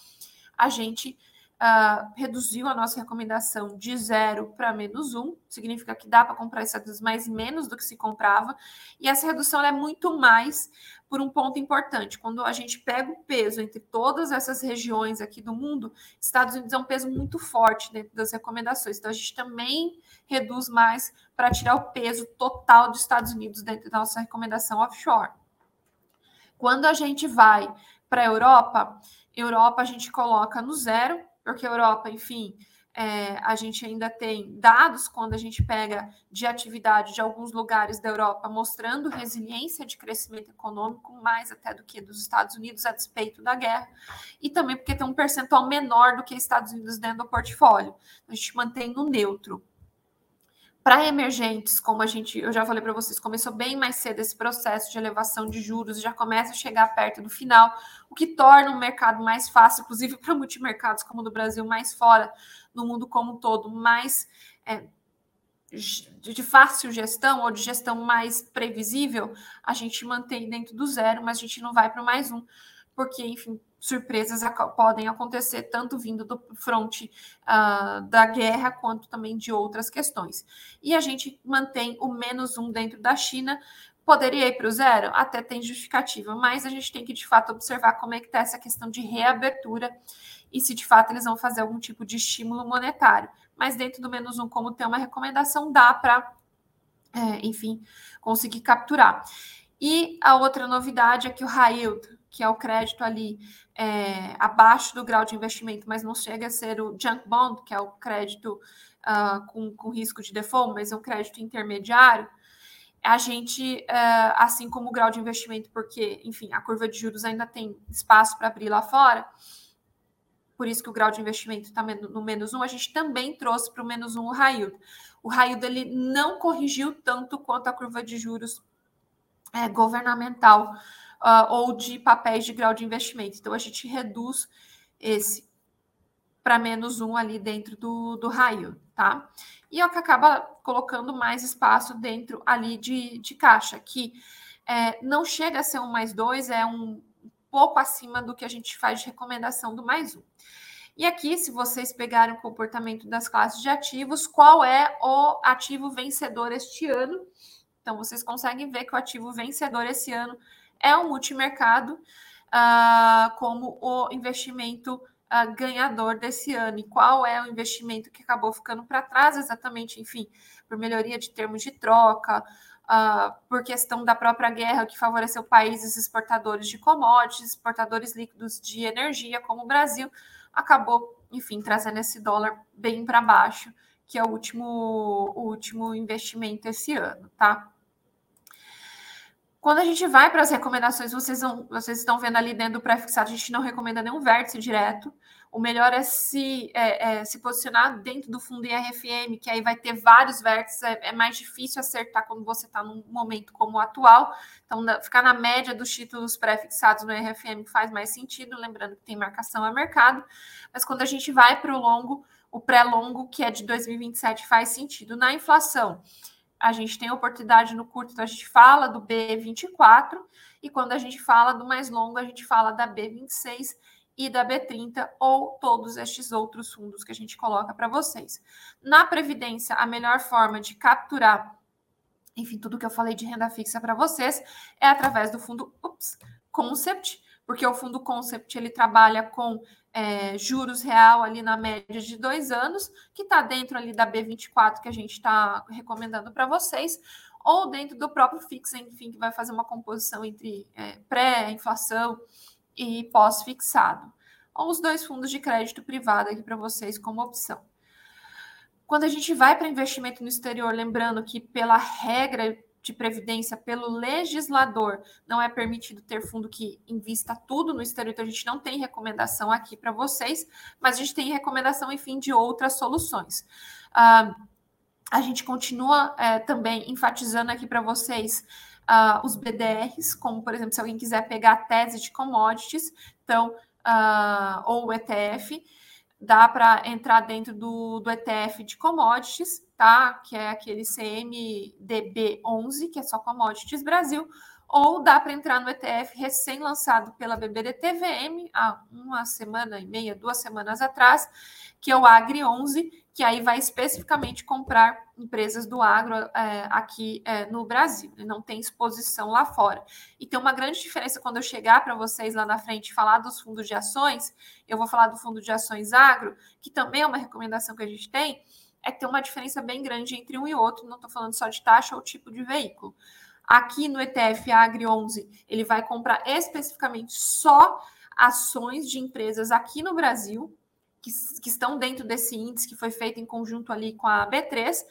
a gente uh, reduziu a nossa recomendação de zero para menos um, significa que dá para comprar estados mais menos do que se comprava, e essa redução é muito mais por um ponto importante. Quando a gente pega o peso entre todas essas regiões aqui do mundo, Estados Unidos é um peso muito forte dentro das recomendações. Então, a gente também reduz mais para tirar o peso total dos Estados Unidos dentro da nossa recomendação offshore. Quando a gente vai para a Europa, Europa a gente coloca no zero, porque a Europa, enfim, é, a gente ainda tem dados quando a gente pega de atividade de alguns lugares da Europa mostrando resiliência de crescimento econômico, mais até do que dos Estados Unidos a despeito da guerra, e também porque tem um percentual menor do que Estados Unidos dentro do portfólio. A gente mantém no neutro. Para emergentes, como a gente, eu já falei para vocês, começou bem mais cedo esse processo de elevação de juros, já começa a chegar perto do final, o que torna o mercado mais fácil, inclusive para multimercados como o do Brasil, mais fora, no mundo como um todo, mais é, de fácil gestão ou de gestão mais previsível, a gente mantém dentro do zero, mas a gente não vai para mais um, porque, enfim, surpresas podem acontecer, tanto vindo do fronte uh, da guerra, quanto também de outras questões. E a gente mantém o menos um dentro da China. Poderia ir para o zero? Até tem justificativa, mas a gente tem que, de fato, observar como é que está essa questão de reabertura e se, de fato, eles vão fazer algum tipo de estímulo monetário. Mas dentro do menos um, como tem uma recomendação, dá para, é, enfim, conseguir capturar. E a outra novidade é que o yield, que é o crédito ali é, abaixo do grau de investimento, mas não chega a ser o junk bond, que é o crédito uh, com, com risco de default, mas é um crédito intermediário, a gente, uh, assim como o grau de investimento, porque, enfim, a curva de juros ainda tem espaço para abrir lá fora, por isso que o grau de investimento está no menos um, a gente também trouxe para o menos um o raio. O raio dele não corrigiu tanto quanto a curva de juros é, governamental uh, ou de papéis de grau de investimento. Então, a gente reduz esse para menos um ali dentro do, do raio, tá? E é o que acaba colocando mais espaço dentro ali de, de caixa, que é, não chega a ser um mais dois, é um pouco acima do que a gente faz de recomendação do mais um. E aqui, se vocês pegarem o comportamento das classes de ativos, qual é o ativo vencedor este ano? Então, vocês conseguem ver que o ativo vencedor esse ano é o multimercado uh, como o investimento uh, ganhador desse ano. E qual é o investimento que acabou ficando para trás, exatamente, enfim, por melhoria de termos de troca, Uh, por questão da própria guerra que favoreceu países exportadores de commodities, exportadores líquidos de energia, como o Brasil, acabou, enfim, trazendo esse dólar bem para baixo, que é o último, o último investimento esse ano, tá? Quando a gente vai para as recomendações, vocês, vão, vocês estão vendo ali dentro do pré-fixado, a gente não recomenda nenhum vértice direto. O melhor é se, é, é, se posicionar dentro do fundo IRFM, que aí vai ter vários vértices, é, é mais difícil acertar quando você está num momento como o atual. Então, na, ficar na média dos títulos pré-fixados no IRFM faz mais sentido, lembrando que tem marcação a mercado. Mas quando a gente vai para o longo, o pré-longo, que é de 2027, faz sentido. Na inflação, a gente tem oportunidade no curto, então a gente fala do B24, e quando a gente fala do mais longo, a gente fala da B26 e da B30 ou todos estes outros fundos que a gente coloca para vocês. Na previdência, a melhor forma de capturar, enfim, tudo que eu falei de renda fixa para vocês é através do fundo ups, Concept, porque o fundo Concept ele trabalha com é, juros real ali na média de dois anos, que está dentro ali da B24 que a gente está recomendando para vocês, ou dentro do próprio fix, enfim, que vai fazer uma composição entre é, pré-inflação e pós-fixado. Ou os dois fundos de crédito privado aqui para vocês como opção. Quando a gente vai para investimento no exterior, lembrando que pela regra de previdência, pelo legislador, não é permitido ter fundo que invista tudo no exterior, então a gente não tem recomendação aqui para vocês, mas a gente tem recomendação, enfim, de outras soluções. Uh, a gente continua é, também enfatizando aqui para vocês uh, os BDRs, como por exemplo, se alguém quiser pegar a tese de commodities, então, uh, ou o ETF, dá para entrar dentro do, do ETF de commodities, tá? Que é aquele CMDB11, que é só Commodities Brasil, ou dá para entrar no ETF recém-lançado pela BBDTVM há uma semana e meia, duas semanas atrás, que é o Agri 11, que aí vai especificamente comprar empresas do agro é, aqui é, no Brasil, e não tem exposição lá fora. E tem uma grande diferença quando eu chegar para vocês lá na frente falar dos fundos de ações, eu vou falar do fundo de ações agro, que também é uma recomendação que a gente tem, é tem uma diferença bem grande entre um e outro, não estou falando só de taxa ou tipo de veículo. Aqui no ETF Agri 11, ele vai comprar especificamente só ações de empresas aqui no Brasil, que, que estão dentro desse índice que foi feito em conjunto ali com a B3,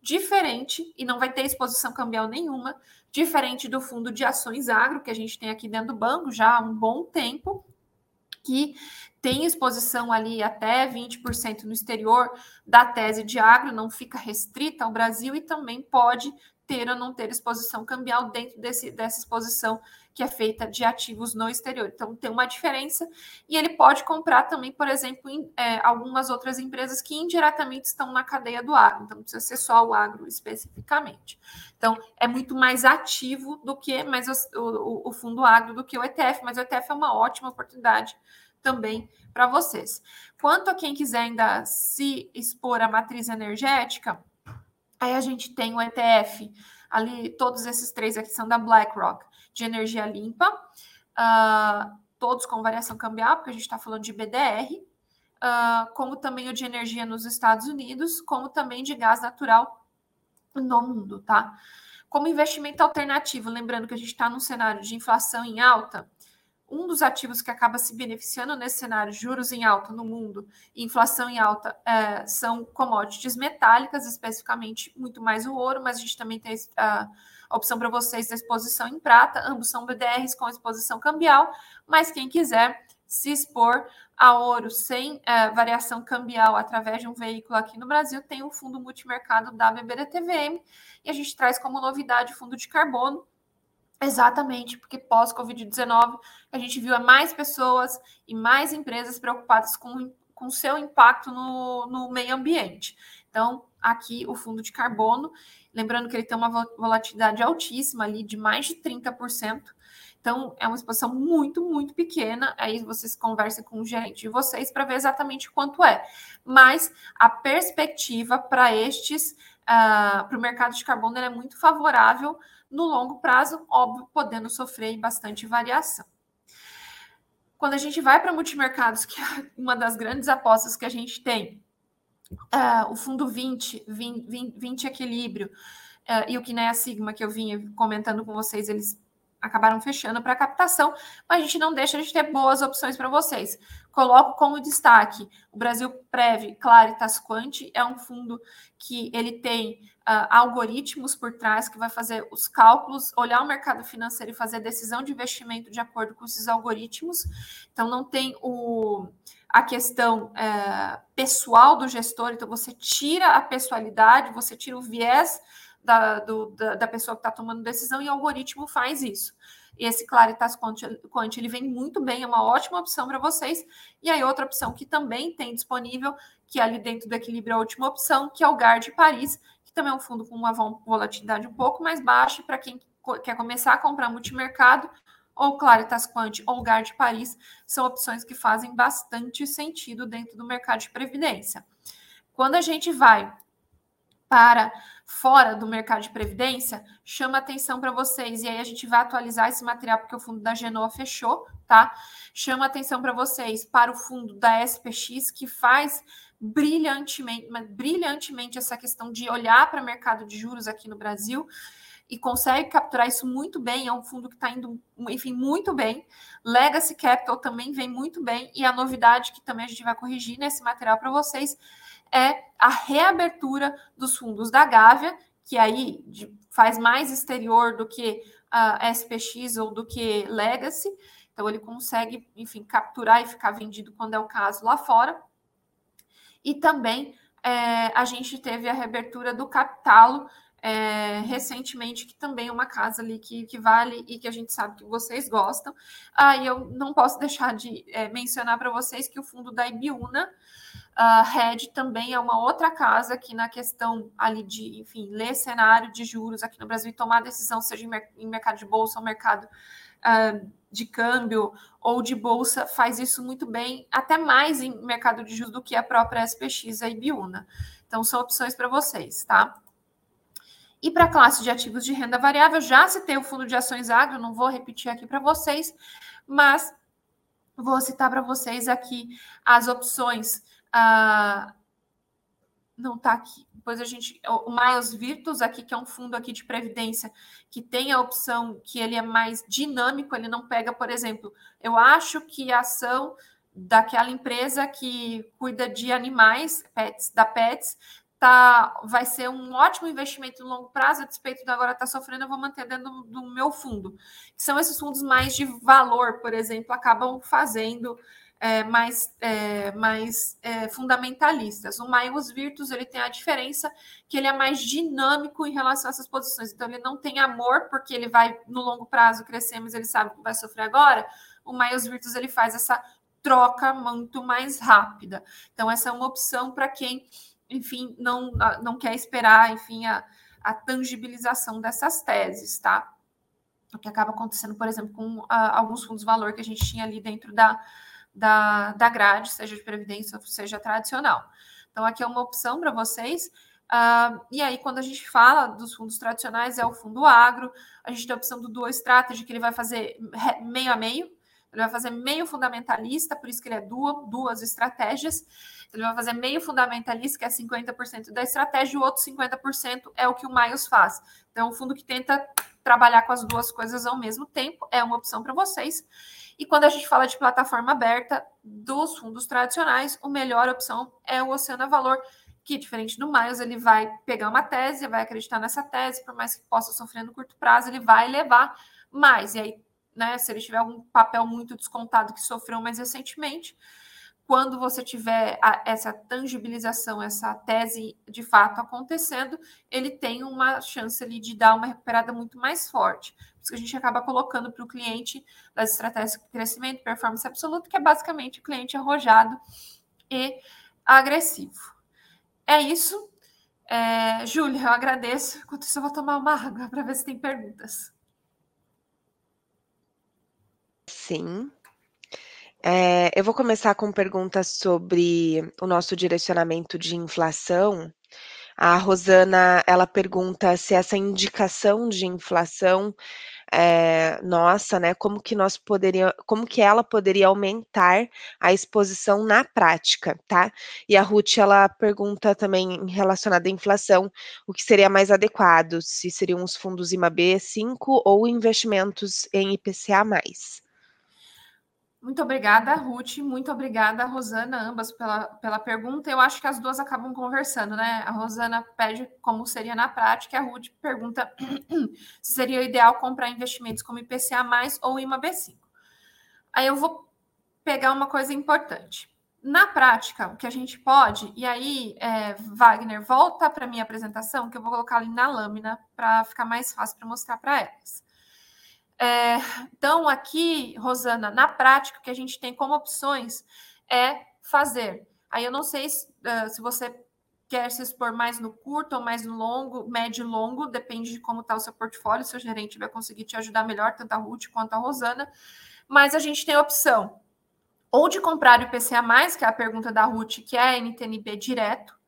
diferente, e não vai ter exposição cambial nenhuma, diferente do fundo de ações agro, que a gente tem aqui dentro do banco já há um bom tempo, que tem exposição ali até 20% no exterior da tese de agro, não fica restrita ao Brasil e também pode ter ou não ter exposição cambial dentro desse, dessa exposição que é feita de ativos no exterior. Então, tem uma diferença e ele pode comprar também, por exemplo, em, é, algumas outras empresas que indiretamente estão na cadeia do agro. Então, não precisa ser só o agro especificamente. Então, é muito mais ativo do que mais o, o, o fundo agro do que o ETF, mas o ETF é uma ótima oportunidade também para vocês. Quanto a quem quiser ainda se expor à matriz energética, Aí a gente tem o ETF, ali todos esses três aqui são da BlackRock, de energia limpa, uh, todos com variação cambial, porque a gente está falando de BDR, uh, ah, como também o de energia nos Estados Unidos, como também de gás natural no mundo, tá? Como investimento alternativo, lembrando que a gente está num cenário de inflação em alta, um dos ativos que acaba se beneficiando nesse cenário, juros em alta no mundo e inflação em alta, é, são commodities metálicas, especificamente muito mais o ouro, mas a gente também tem a, opção para vocês da exposição em prata, ambos são BDRs com exposição cambial, mas quem quiser se expor a ouro sem é, variação cambial através de um veículo aqui no Brasil, tem o fundo multimercado da BBDTVM, e a gente traz como novidade o fundo de carbono, exatamente porque pós-Covid-19 a gente viu mais pessoas e mais empresas preocupadas com com seu impacto no, no meio ambiente. Então, aqui o fundo de carbono, lembrando que ele tem uma volatilidade altíssima ali de mais de 30%. Então, é uma exposição muito, muito pequena. Aí vocês conversem com o gerente de vocês para ver exatamente quanto é. Mas a perspectiva para estes, uh, para o mercado de carbono, é muito favorável no longo prazo, óbvio, podendo sofrer bastante variação. Quando a gente vai para multimercados, que é uma das grandes apostas que a gente tem, uh, o fundo 20, 20, 20 equilíbrio, uh, e o Kinea Sigma, que eu vinha comentando com vocês, eles acabaram fechando para captação, mas a gente não deixa de ter boas opções para vocês. Coloco como destaque o Brasil Prev Claritas Quant, é um fundo que ele tem uh, algoritmos por trás que vai fazer os cálculos, olhar o mercado financeiro e fazer decisão de investimento de acordo com esses algoritmos. Então não tem o a questão é, pessoal do gestor, então você tira a pessoalidade, você tira o viés da, do, da, da, pessoa que está tomando decisão e o algoritmo faz isso. E esse Claritas Quant, ele vem muito bem, é uma ótima opção para vocês. E aí outra opção que também tem disponível, que é ali dentro do equilíbrio a última opção, que é o Guard Paris, que também é um fundo com uma volatilidade um pouco mais baixa para quem quer começar a comprar multimercado, ou Claritas Quant ou Guard Paris, são opções que fazem bastante sentido dentro do mercado de previdência. Quando a gente vai para fora do mercado de previdência, chama atenção para vocês. E aí a gente vai atualizar esse material porque o fundo da Genoa fechou, tá? Chama atenção para vocês para o fundo da SPX que faz brilhantemente, brilhantemente essa questão de olhar para o mercado de juros aqui no Brasil e consegue capturar isso muito bem. É um fundo que está indo, enfim, muito bem. Legacy Capital também vem muito bem. E a novidade que também a gente vai corrigir nesse material para vocês é a reabertura dos fundos da Gávea, que aí faz mais exterior do que a SPX ou do que Legacy. Então ele consegue, enfim, capturar e ficar vendido quando é o caso lá fora. E também é, a gente teve a reabertura do Capitalo é, recentemente, que também é uma casa ali que, que vale e que a gente sabe que vocês gostam. Ah, e eu não posso deixar de é, mencionar para vocês que o fundo da Ibiúna a Red também é uma outra casa que na questão ali de, enfim, ler cenário de juros aqui no Brasil e tomar decisão, seja em, em mercado de bolsa ou mercado uh, de câmbio ou de bolsa, faz isso muito bem, até mais em mercado de juros do que a própria SPX, a Ibiúna. Então, são opções para vocês, tá? E para a classe de ativos de renda variável, já citei o fundo de ações agro, não vou repetir aqui para vocês, mas vou citar para vocês aqui as opções ah, não está aqui. Depois a gente. O Miles Virtus, aqui, que é um fundo aqui de previdência, que tem a opção que ele é mais dinâmico, ele não pega, por exemplo, eu acho que a ação daquela empresa que cuida de animais, pets, da Pets, tá, vai ser um ótimo investimento no longo prazo, a despeito de agora estar tá sofrendo, eu vou manter dentro do, do meu fundo. Que são esses fundos mais de valor, por exemplo, acabam fazendo é, mais, é, mais é, fundamentalistas. O Maius Virtus ele tem a diferença que ele é mais dinâmico em relação a essas posições. Então, ele não tem amor, porque ele vai no longo prazo crescer, mas ele sabe que vai sofrer agora. O Maius Virtus ele faz essa troca muito mais rápida. Então, essa é uma opção para quem, enfim, não, não quer esperar, enfim, a, a tangibilização dessas teses, tá? O que acaba acontecendo, por exemplo, com a, alguns fundos valor que a gente tinha ali dentro da, da, da grade, seja de previdência ou seja tradicional. Então, aqui é uma opção para vocês. Uh, e aí, quando a gente fala dos fundos tradicionais, é o fundo agro, a gente tem a opção do Dual Strategy, que ele vai fazer meio a meio, ele vai fazer meio fundamentalista, por isso que ele é dual, duas estratégias. Ele vai fazer meio fundamentalista, que é 50% da estratégia, e o outro 50% é o que o Miles faz. Então, o fundo que tenta trabalhar com as duas coisas ao mesmo tempo é uma opção para vocês. E quando a gente fala de plataforma aberta dos fundos tradicionais, a melhor opção é o Oceana Valor, que diferente do Miles, ele vai pegar uma tese, vai acreditar nessa tese, por mais que possa sofrer no curto prazo, ele vai levar mais. E aí, né? Se ele tiver algum papel muito descontado que sofreu mais recentemente, quando você tiver a, essa tangibilização, essa tese de fato acontecendo, ele tem uma chance ali de dar uma recuperada muito mais forte. Por isso que a gente acaba colocando para o cliente das estratégias de crescimento, performance absoluta, que é basicamente o cliente arrojado e agressivo. É isso. É, Júlia, eu agradeço. Enquanto isso, eu vou tomar uma água para ver se tem perguntas. Sim. É, eu vou começar com perguntas sobre o nosso direcionamento de inflação. A Rosana, ela pergunta se essa indicação de inflação é, nossa, né, como que nós poderia, como que ela poderia aumentar a exposição na prática, tá? E a Ruth, ela pergunta também relacionada à inflação, o que seria mais adequado, se seriam os fundos IMAB 5 ou investimentos em IPCA+. Muito obrigada, Ruth. Muito obrigada, Rosana, ambas pela, pela pergunta. Eu acho que as duas acabam conversando, né? A Rosana pede como seria na prática, a Ruth pergunta se seria ideal comprar investimentos como IPCA ou IMAB5. Aí eu vou pegar uma coisa importante. Na prática, o que a gente pode, e aí, é, Wagner, volta para minha apresentação, que eu vou colocar ali na lâmina para ficar mais fácil para mostrar para elas. É, então, aqui, Rosana, na prática, o que a gente tem como opções é fazer. Aí eu não sei se, uh, se você quer se expor mais no curto ou mais no longo, médio e longo, depende de como está o seu portfólio, seu gerente vai conseguir te ajudar melhor, tanto a Ruth quanto a Rosana. Mas a gente tem a opção ou de comprar o IPCA+, que é a pergunta da Ruth, que é a NTNB direto,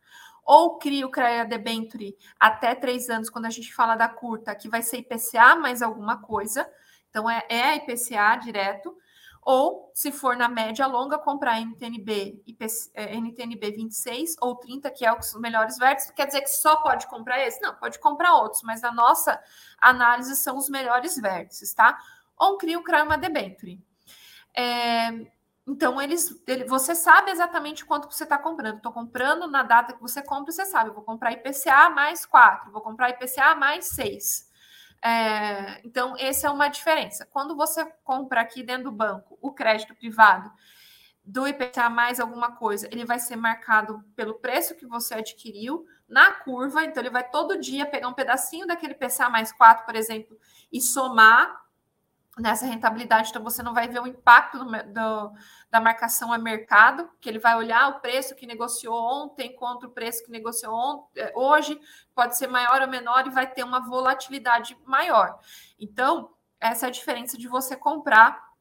ou cria o CREA Debenture até três anos, quando a gente fala da curta, que vai ser IPCA mais alguma coisa, então, é, é IPCA direto, ou, se for na média longa, comprar NTNB, IPC, é, NTNB 26 ou 30, que é os melhores vértices. Quer dizer que só pode comprar esse? Não, pode comprar outros, mas na nossa análise são os melhores vértices, tá? Ou cria o CRAMA Debenture. É, então, eles, ele, você sabe exatamente quanto você está comprando. Estou comprando na data que você compra, você sabe. Vou comprar IPCA mais 4, vou comprar IPCA mais 6. É, então, essa é uma diferença. Quando você compra aqui dentro do banco o crédito privado do IPCA mais alguma coisa, ele vai ser marcado pelo preço que você adquiriu na curva, então ele vai todo dia pegar um pedacinho daquele IPCA mais 4, por exemplo, e somar nessa rentabilidade, então você não vai ver o impacto do, do, da marcação a mercado, que ele vai olhar o preço que negociou ontem contra o preço que negociou ontem, é, hoje, pode ser maior ou menor e vai ter uma volatilidade maior. Então, essa é a diferença de você comprar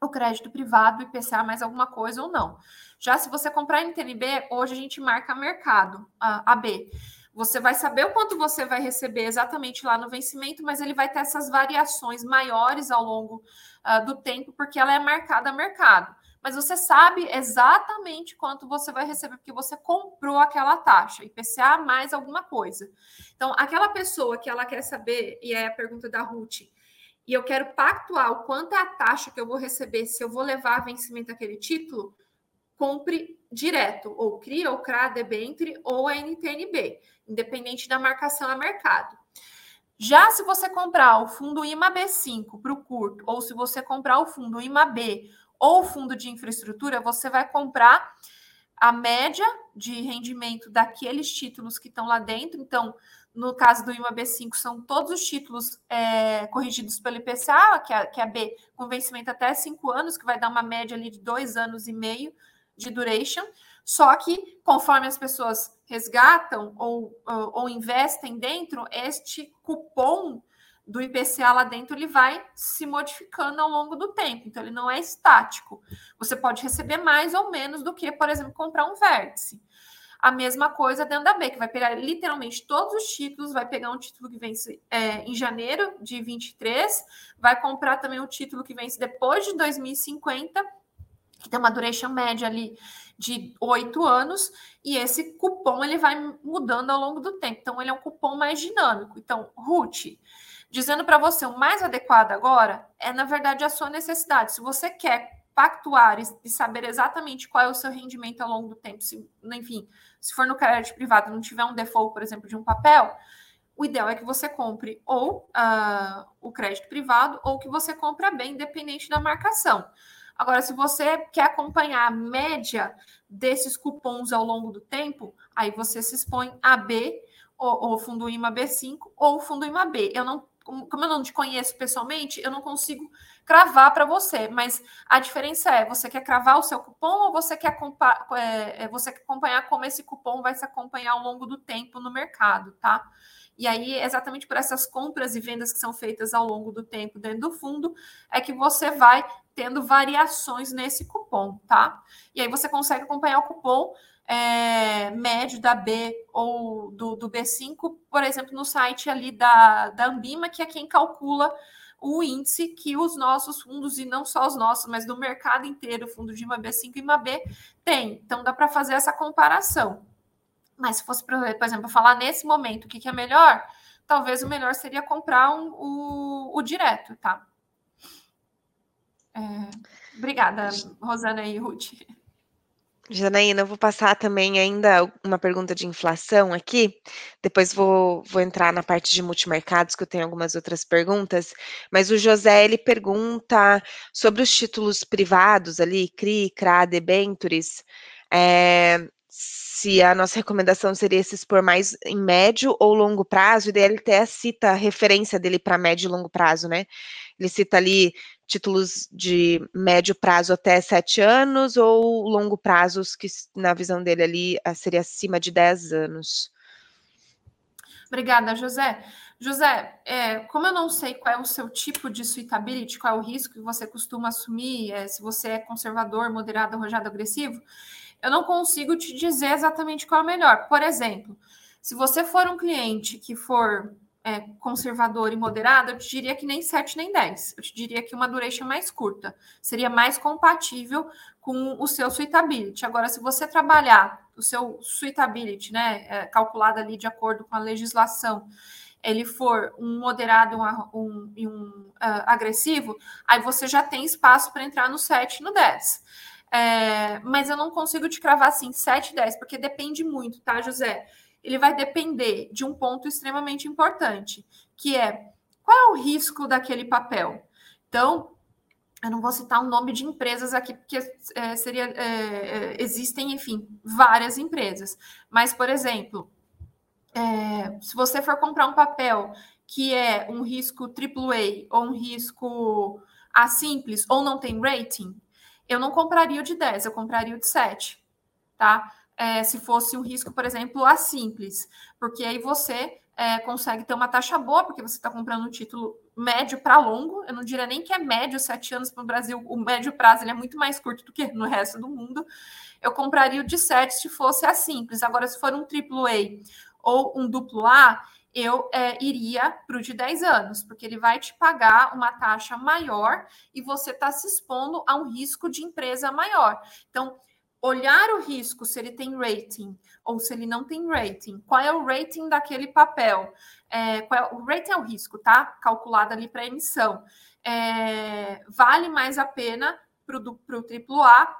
o crédito privado, IPCA mais alguma coisa ou não. Já se você comprar NTNB, hoje a gente marca mercado, a, a B. Você vai saber o quanto você vai receber exatamente lá no vencimento, mas ele vai ter essas variações maiores ao longo uh, do tempo, porque ela é marcada a mercado. Mas você sabe exatamente quanto você vai receber, porque você comprou aquela taxa, IPCA mais alguma coisa. Então, aquela pessoa que ela quer saber, e é a pergunta da Ruth, e eu quero pactuar o quanto é a taxa que eu vou receber se eu vou levar a vencimento aquele título, compre direto, ou CRI, ou CRA, debenture, ou a NTNB, independente da marcação a mercado. Já se você comprar o fundo IMAB5 para o curto, ou se você comprar o fundo IMAB ou fundo de infraestrutura, você vai comprar a média de rendimento daqueles títulos que estão lá dentro. Então, no caso do IMAB5, são todos os títulos é, corrigidos pelo IPCA, que é, que é a B, com vencimento até cinco anos, que vai dar uma média ali de dois anos e meio de duration, só que conforme as pessoas resgatam ou, ou, investem dentro, este cupom do IPCA lá dentro ele vai se modificando ao longo do tempo, então ele não é estático. Você pode receber mais ou menos do que, por exemplo, comprar um vértice. A mesma coisa dentro da B, que vai pegar literalmente todos os títulos, vai pegar um título que vence é, em janeiro de 23, vai comprar também o título que vence depois de 2050 que tem uma duration média ali de oito anos, e esse cupom ele vai mudando ao longo do tempo. Então, ele é um cupom mais dinâmico. Então, Ruth, dizendo para você o mais adequado agora é, na verdade, a sua necessidade. Se você quer pactuar e saber exatamente qual é o seu rendimento ao longo do tempo, se, enfim, se for no crédito privado não tiver um default, por exemplo, de um papel, o ideal é que você compre ou uh, o crédito privado ou que você compre bem, independente da marcação. Agora, se você quer acompanhar a média desses cupons ao longo do tempo, aí você se expõe a B, ou, ou fundo IMA B5, ou fundo IMA B. Eu não, como eu não te conheço pessoalmente, eu não consigo cravar para você, mas a diferença é: você quer cravar o seu cupom ou você quer, é, é, você quer acompanhar como esse cupom vai se acompanhar ao longo do tempo no mercado, tá? E aí, exatamente por essas compras e vendas que são feitas ao longo do tempo dentro do fundo, é que você vai tendo variações nesse cupom, tá? E aí você consegue acompanhar o cupom é, médio da B ou do, do, B5, por exemplo, no site ali da, da Ambima, que é quem calcula o índice que os nossos fundos, e não só os nossos, mas do mercado inteiro, fundo de IMAB5 e IMAB, tem. Então dá para fazer essa comparação. Mas se fosse, por exemplo, falar nesse momento o que, que é melhor, talvez o melhor seria comprar um, o, o direto, tá? É, obrigada, Rosana e Ruth. Janaína, eu vou passar também ainda uma pergunta de inflação aqui, depois vou, vou entrar na parte de multimercados, que eu tenho algumas outras perguntas, mas o José, ele pergunta sobre os títulos privados ali, CRI, CRA, debentures, é, se a nossa recomendação seria se expor mais em médio ou longo prazo, e daí ele até cita a referência dele para médio e longo prazo, né? Ele cita ali títulos de médio prazo até sete anos ou longo prazos, que na visão dele ali seria acima de 10 anos. Obrigada, José. José, é, como eu não sei qual é o seu tipo de suitability, qual é o risco que você costuma assumir, é, se você é conservador, moderado, arrojado, agressivo, eu não consigo te dizer exatamente qual é o melhor. Por exemplo, se você for um cliente que for é, conservador e moderado, eu te diria que nem 7 nem 10. Eu te diria que uma duration mais curta. Seria mais compatível com o seu suitability. Agora, se você trabalhar o seu suitability, né, é, calculado ali de acordo com a legislação, ele for um moderado um, um, um uh, agressivo, aí você já tem espaço para entrar no 7 e no 10. É, mas eu não consigo te cravar assim 7, 10, porque depende muito, tá, José? Ele vai depender de um ponto extremamente importante, que é qual é o risco daquele papel. Então, eu não vou citar um nome de empresas aqui, porque é, seria, é, é existem, enfim, várias empresas. Mas, por exemplo, é, se você for comprar um papel que é um risco AAA ou um risco A simples ou não tem rating, eu não compraria o de 10, eu compraria o de 7, tá? É, se fosse um risco, por exemplo, a simples, porque aí você é, consegue ter uma taxa boa, porque você está comprando um título médio para longo. Eu não diria nem que é médio, sete anos para o Brasil, o médio prazo ele é muito mais curto do que no resto do mundo. Eu compraria o de 7 se fosse a simples. Agora, se for um AAA ou um duplo A, eu é, iria para o de 10 anos, porque ele vai te pagar uma taxa maior e você está se expondo a um risco de empresa maior. Então, olhar o risco, se ele tem rating ou se ele não tem rating, qual é o rating daquele papel? É, é, o rating é o risco, tá? Calculado ali para emissão. É, vale mais a pena para o AAA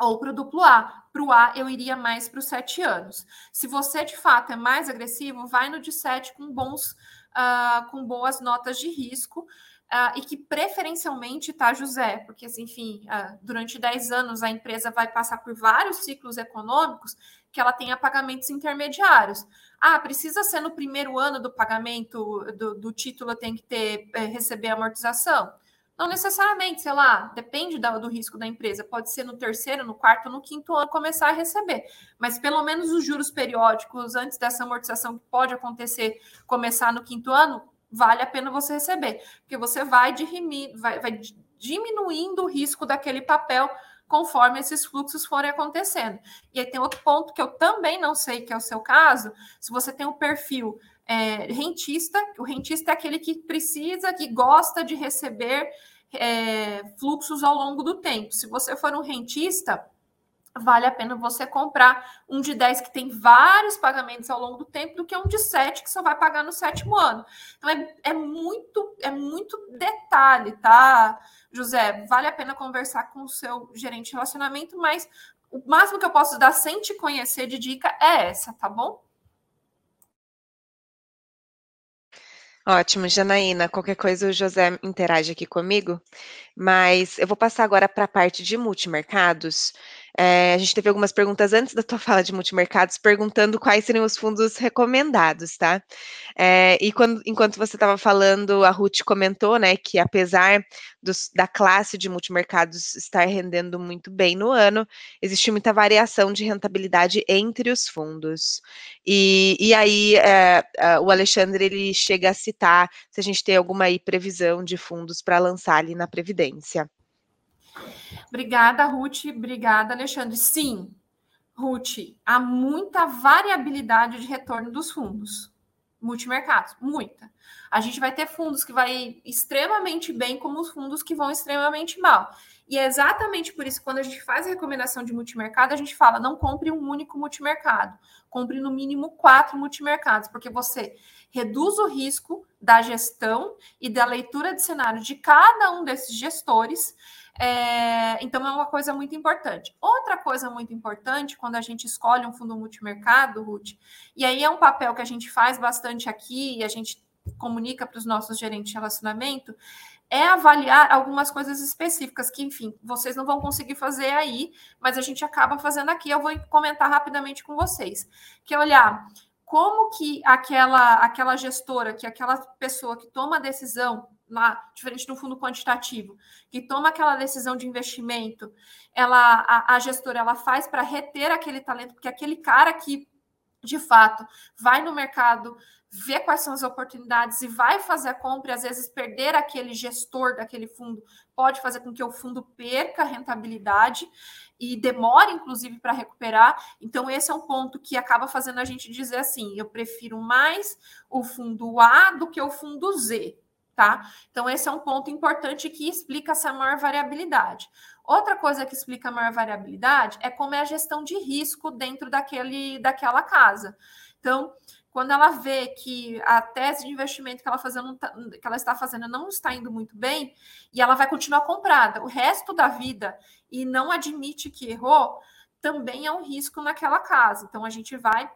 ou para o duplo A. Para o A, eu iria mais para os sete anos. Se você, de fato, é mais agressivo, vai no de sete com bons, uh, com boas notas de risco. Uh, e que preferencialmente, tá, José? Porque, assim, enfim, uh, durante 10 anos a empresa vai passar por vários ciclos econômicos que ela tenha pagamentos intermediários. Ah, precisa ser no primeiro ano do pagamento do, do título, tem que ter é, receber amortização? Não necessariamente, sei lá, depende do risco da empresa. Pode ser no terceiro, no quarto, no quinto ano começar a receber. Mas pelo menos os juros periódicos antes dessa amortização que pode acontecer, começar no quinto ano, vale a pena você receber. Porque você vai, dirimir, vai, vai diminuindo o risco daquele papel conforme esses fluxos forem acontecendo. E aí tem outro ponto que eu também não sei que é o seu caso, se você tem um perfil é, rentista, o rentista é aquele que precisa, que gosta de receber é, fluxos ao longo do tempo. Se você for um rentista, vale a pena você comprar um de 10 que tem vários pagamentos ao longo do tempo do que um de 7 que só vai pagar no sétimo ano. Então é, é muito é muito detalhe, tá, José? Vale a pena conversar com o seu gerente de relacionamento, mas o máximo que eu posso dar sem te conhecer de dica é essa, tá bom? Ótimo, Janaína. Qualquer coisa o José interage aqui comigo, mas eu vou passar agora para a parte de multimercados. É, a gente teve algumas perguntas antes da tua fala de multimercados, perguntando quais seriam os fundos recomendados, tá? É, e quando, enquanto você estava falando, a Ruth comentou, né, que apesar dos, da classe de multimercados estar rendendo muito bem no ano, existe muita variação de rentabilidade entre os fundos. E, e aí é, o Alexandre ele chega a citar se a gente tem alguma aí previsão de fundos para lançar ali na Previdência. Obrigada, Ruth. Obrigada, Alexandre. Sim, Ruth, há muita variabilidade de retorno dos fundos multimercados, muita. A gente vai ter fundos que vai extremamente bem, como os fundos que vão extremamente mal. E é exatamente por isso que quando a gente faz a recomendação de multimercado, a gente fala, não compre um único multimercado, compre no mínimo quatro multimercados, porque você reduz o risco da gestão e da leitura de cenário de cada um desses gestores é, então, é uma coisa muito importante. Outra coisa muito importante, quando a gente escolhe um fundo multimercado, Ruth, e aí é um papel que a gente faz bastante aqui e a gente comunica para os nossos gerentes de relacionamento, é avaliar algumas coisas específicas que, enfim, vocês não vão conseguir fazer aí, mas a gente acaba fazendo aqui. Eu vou comentar rapidamente com vocês. Que é olhar como que aquela aquela gestora, que aquela pessoa que toma a decisão lá, diferente do fundo quantitativo, que toma aquela decisão de investimento, ela a, a gestora ela faz para reter aquele talento, porque aquele cara que de fato vai no mercado, vê quais são as oportunidades e vai fazer a compra, e às vezes perder aquele gestor daquele fundo pode fazer com que o fundo perca rentabilidade e demore, inclusive, para recuperar. Então, esse é um ponto que acaba fazendo a gente dizer assim: eu prefiro mais o fundo A do que o fundo Z tá? Então, esse é um ponto importante que explica essa maior variabilidade. Outra coisa que explica a maior variabilidade é como é a gestão de risco dentro daquele, daquela casa. Então, quando ela vê que a tese de investimento que ela, fazendo, que ela está fazendo não está indo muito bem, e ela vai continuar comprada o resto da vida e não admite que errou, também é um risco naquela casa. Então, a gente vai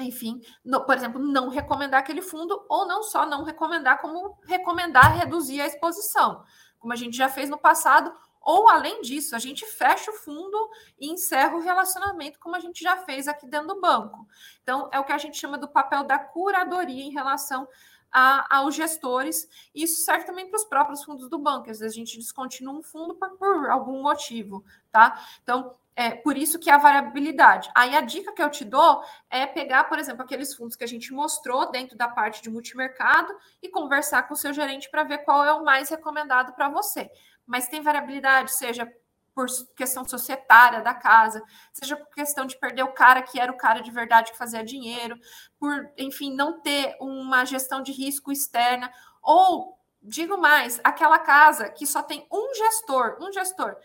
enfim, no, por exemplo, não recomendar aquele fundo, ou não só não recomendar, como recomendar reduzir a exposição, como a gente já fez no passado, ou além disso, a gente fecha o fundo e encerra o relacionamento, como a gente já fez aqui dentro do banco. Então, é o que a gente chama do papel da curadoria em relação a, aos gestores, isso serve também para os próprios fundos do banco. Às vezes a gente descontinua um fundo por, por algum motivo, tá? Então, é por isso que a variabilidade. Aí a dica que eu te dou é pegar, por exemplo, aqueles fundos que a gente mostrou dentro da parte de multimercado e conversar com o seu gerente para ver qual é o mais recomendado para você. Mas tem variabilidade, seja por questão societária da casa, seja por questão de perder o cara que era o cara de verdade que fazia dinheiro, por, enfim, não ter uma gestão de risco externa, ou, digo mais, aquela casa que só tem um gestor, um gestor.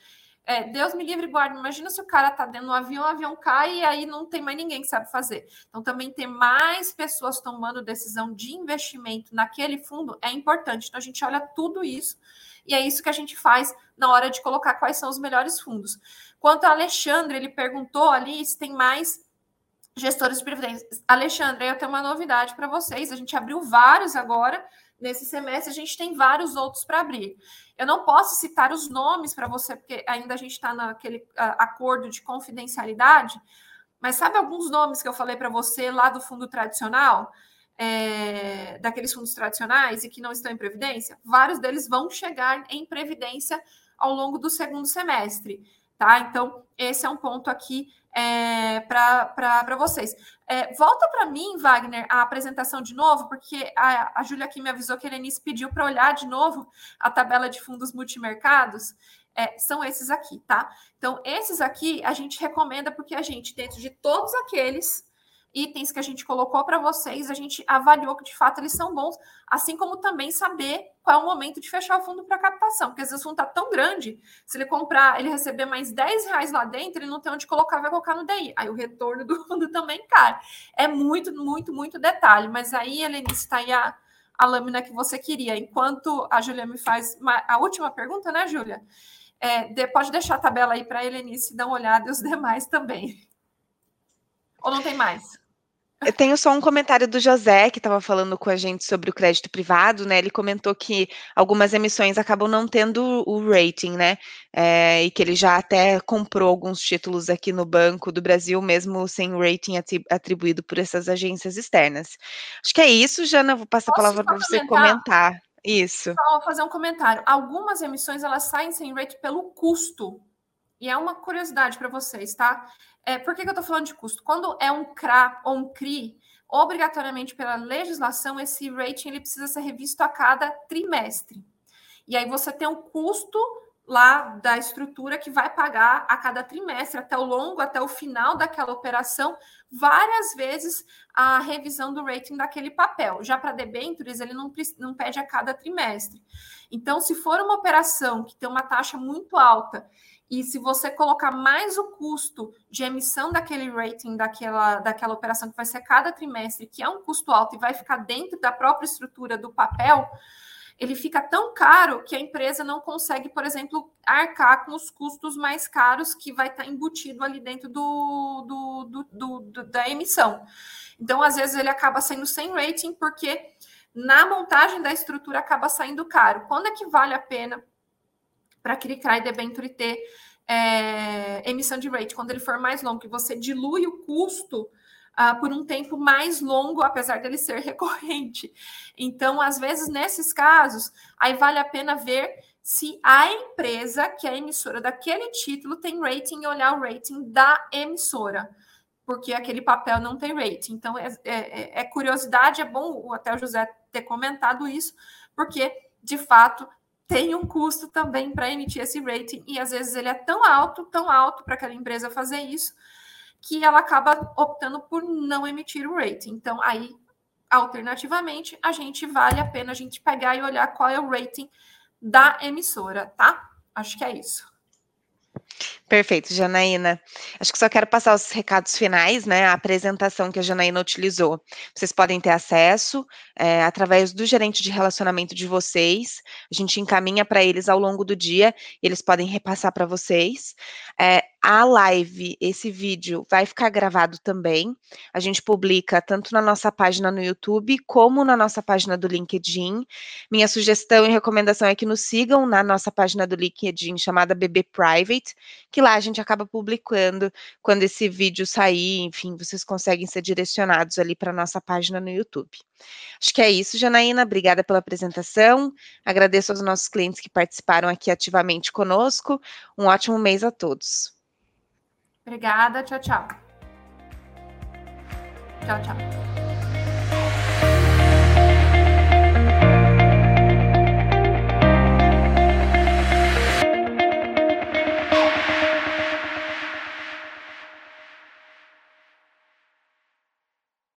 É, Deus me livre guarde. Imagina se o cara tá dentro do avião, o avião cai e aí não tem mais ninguém que sabe fazer. Então, também ter mais pessoas tomando decisão de investimento naquele fundo é importante. Então, a gente olha tudo isso e é isso que a gente faz na hora de colocar quais são os melhores fundos. Quanto ao Alexandre, ele perguntou ali se tem mais gestores de previdência. Alexandre, eu tenho uma novidade para vocês. A gente abriu vários agora nesse semestre, a gente tem vários outros para abrir. Eu não posso citar os nomes para você, porque ainda a gente está naquele uh, acordo de confidencialidade, mas sabe alguns nomes que eu falei para você lá do fundo tradicional? É, daqueles fundos tradicionais e que não estão em previdência, vários deles vão chegar em previdência ao longo do segundo semestre, tá? Então, esse é um ponto aqui é, para vocês. É, volta para mim, Wagner, a apresentação de novo, porque a, a Júlia aqui me avisou que a Helenice pediu para olhar de novo a tabela de fundos multimercados. É, são esses aqui, tá? Então, esses aqui a gente recomenda porque a gente, dentro de todos aqueles itens que a gente colocou para vocês, a gente avaliou que de fato eles são bons, assim como também saber qual é o momento de fechar o fundo para captação, porque às vezes o fundo está tão grande, se ele comprar, ele receber mais 10 reais lá dentro, ele não tem onde colocar, vai colocar no DI. Aí o retorno do fundo também cai. É muito, muito, muito detalhe, mas aí, Helenice, está aí a, a lâmina que você queria. Enquanto a Júlia me faz uma, a última pergunta, né, Júlia? É, de, pode deixar a tabela aí para a Helenice dar uma olhada e os demais também. Ou não tem mais? Eu tenho só um comentário do José, que estava falando com a gente sobre o crédito privado, né? Ele comentou que algumas emissões acabam não tendo o rating, né? É, e que ele já até comprou alguns títulos aqui no Banco do Brasil, mesmo sem rating atribuído por essas agências externas. Acho que é isso, Jana. Vou passar Posso a palavra para você comentar. Isso. Só fazer um comentário. Algumas emissões elas saem sem rating pelo custo. E é uma curiosidade para vocês, tá? É, por que, que eu estou falando de custo? Quando é um CRA ou um CRI, obrigatoriamente pela legislação, esse rating ele precisa ser revisto a cada trimestre. E aí você tem um custo lá da estrutura que vai pagar a cada trimestre, até o longo, até o final daquela operação, várias vezes a revisão do rating daquele papel. Já para debêntures, ele não, não pede a cada trimestre. Então, se for uma operação que tem uma taxa muito alta e se você colocar mais o custo de emissão daquele rating daquela, daquela operação que vai ser cada trimestre, que é um custo alto e vai ficar dentro da própria estrutura do papel, ele fica tão caro que a empresa não consegue, por exemplo, arcar com os custos mais caros que vai estar embutido ali dentro do, do, do, do da emissão. Então, às vezes, ele acaba saindo sem rating, porque na montagem da estrutura acaba saindo caro. Quando é que vale a pena para aquele CRA e debenture ter é, emissão de rate, quando ele for mais longo, que você dilui o custo uh, por um tempo mais longo, apesar dele ser recorrente. Então, às vezes, nesses casos, aí vale a pena ver se a empresa, que é emissora daquele título, tem rating e olhar o rating da emissora porque aquele papel não tem rating. Então, é, é, é, curiosidade, é bom até o José ter comentado isso, porque, de fato, tem um custo também para emitir esse rating, e às vezes ele é tão alto, tão alto para aquela empresa fazer isso, que ela acaba optando por não emitir o rating. Então, aí, alternativamente, a gente vale a pena a gente pegar e olhar qual é o rating da emissora, tá? Acho que é isso. Perfeito, Janaína. Acho que só quero passar os recados finais, né? A apresentação que a Janaína utilizou. Vocês podem ter acesso é, através do gerente de relacionamento de vocês. A gente encaminha para eles ao longo do dia e eles podem repassar para vocês. É, a live, esse vídeo, vai ficar gravado também. A gente publica tanto na nossa página no YouTube como na nossa página do LinkedIn. Minha sugestão e recomendação é que nos sigam na nossa página do LinkedIn chamada BB Private que lá a gente acaba publicando quando esse vídeo sair, enfim, vocês conseguem ser direcionados ali para nossa página no YouTube. Acho que é isso, Janaína. Obrigada pela apresentação. Agradeço aos nossos clientes que participaram aqui ativamente conosco. Um ótimo mês a todos. Obrigada. Tchau, tchau. Tchau, tchau.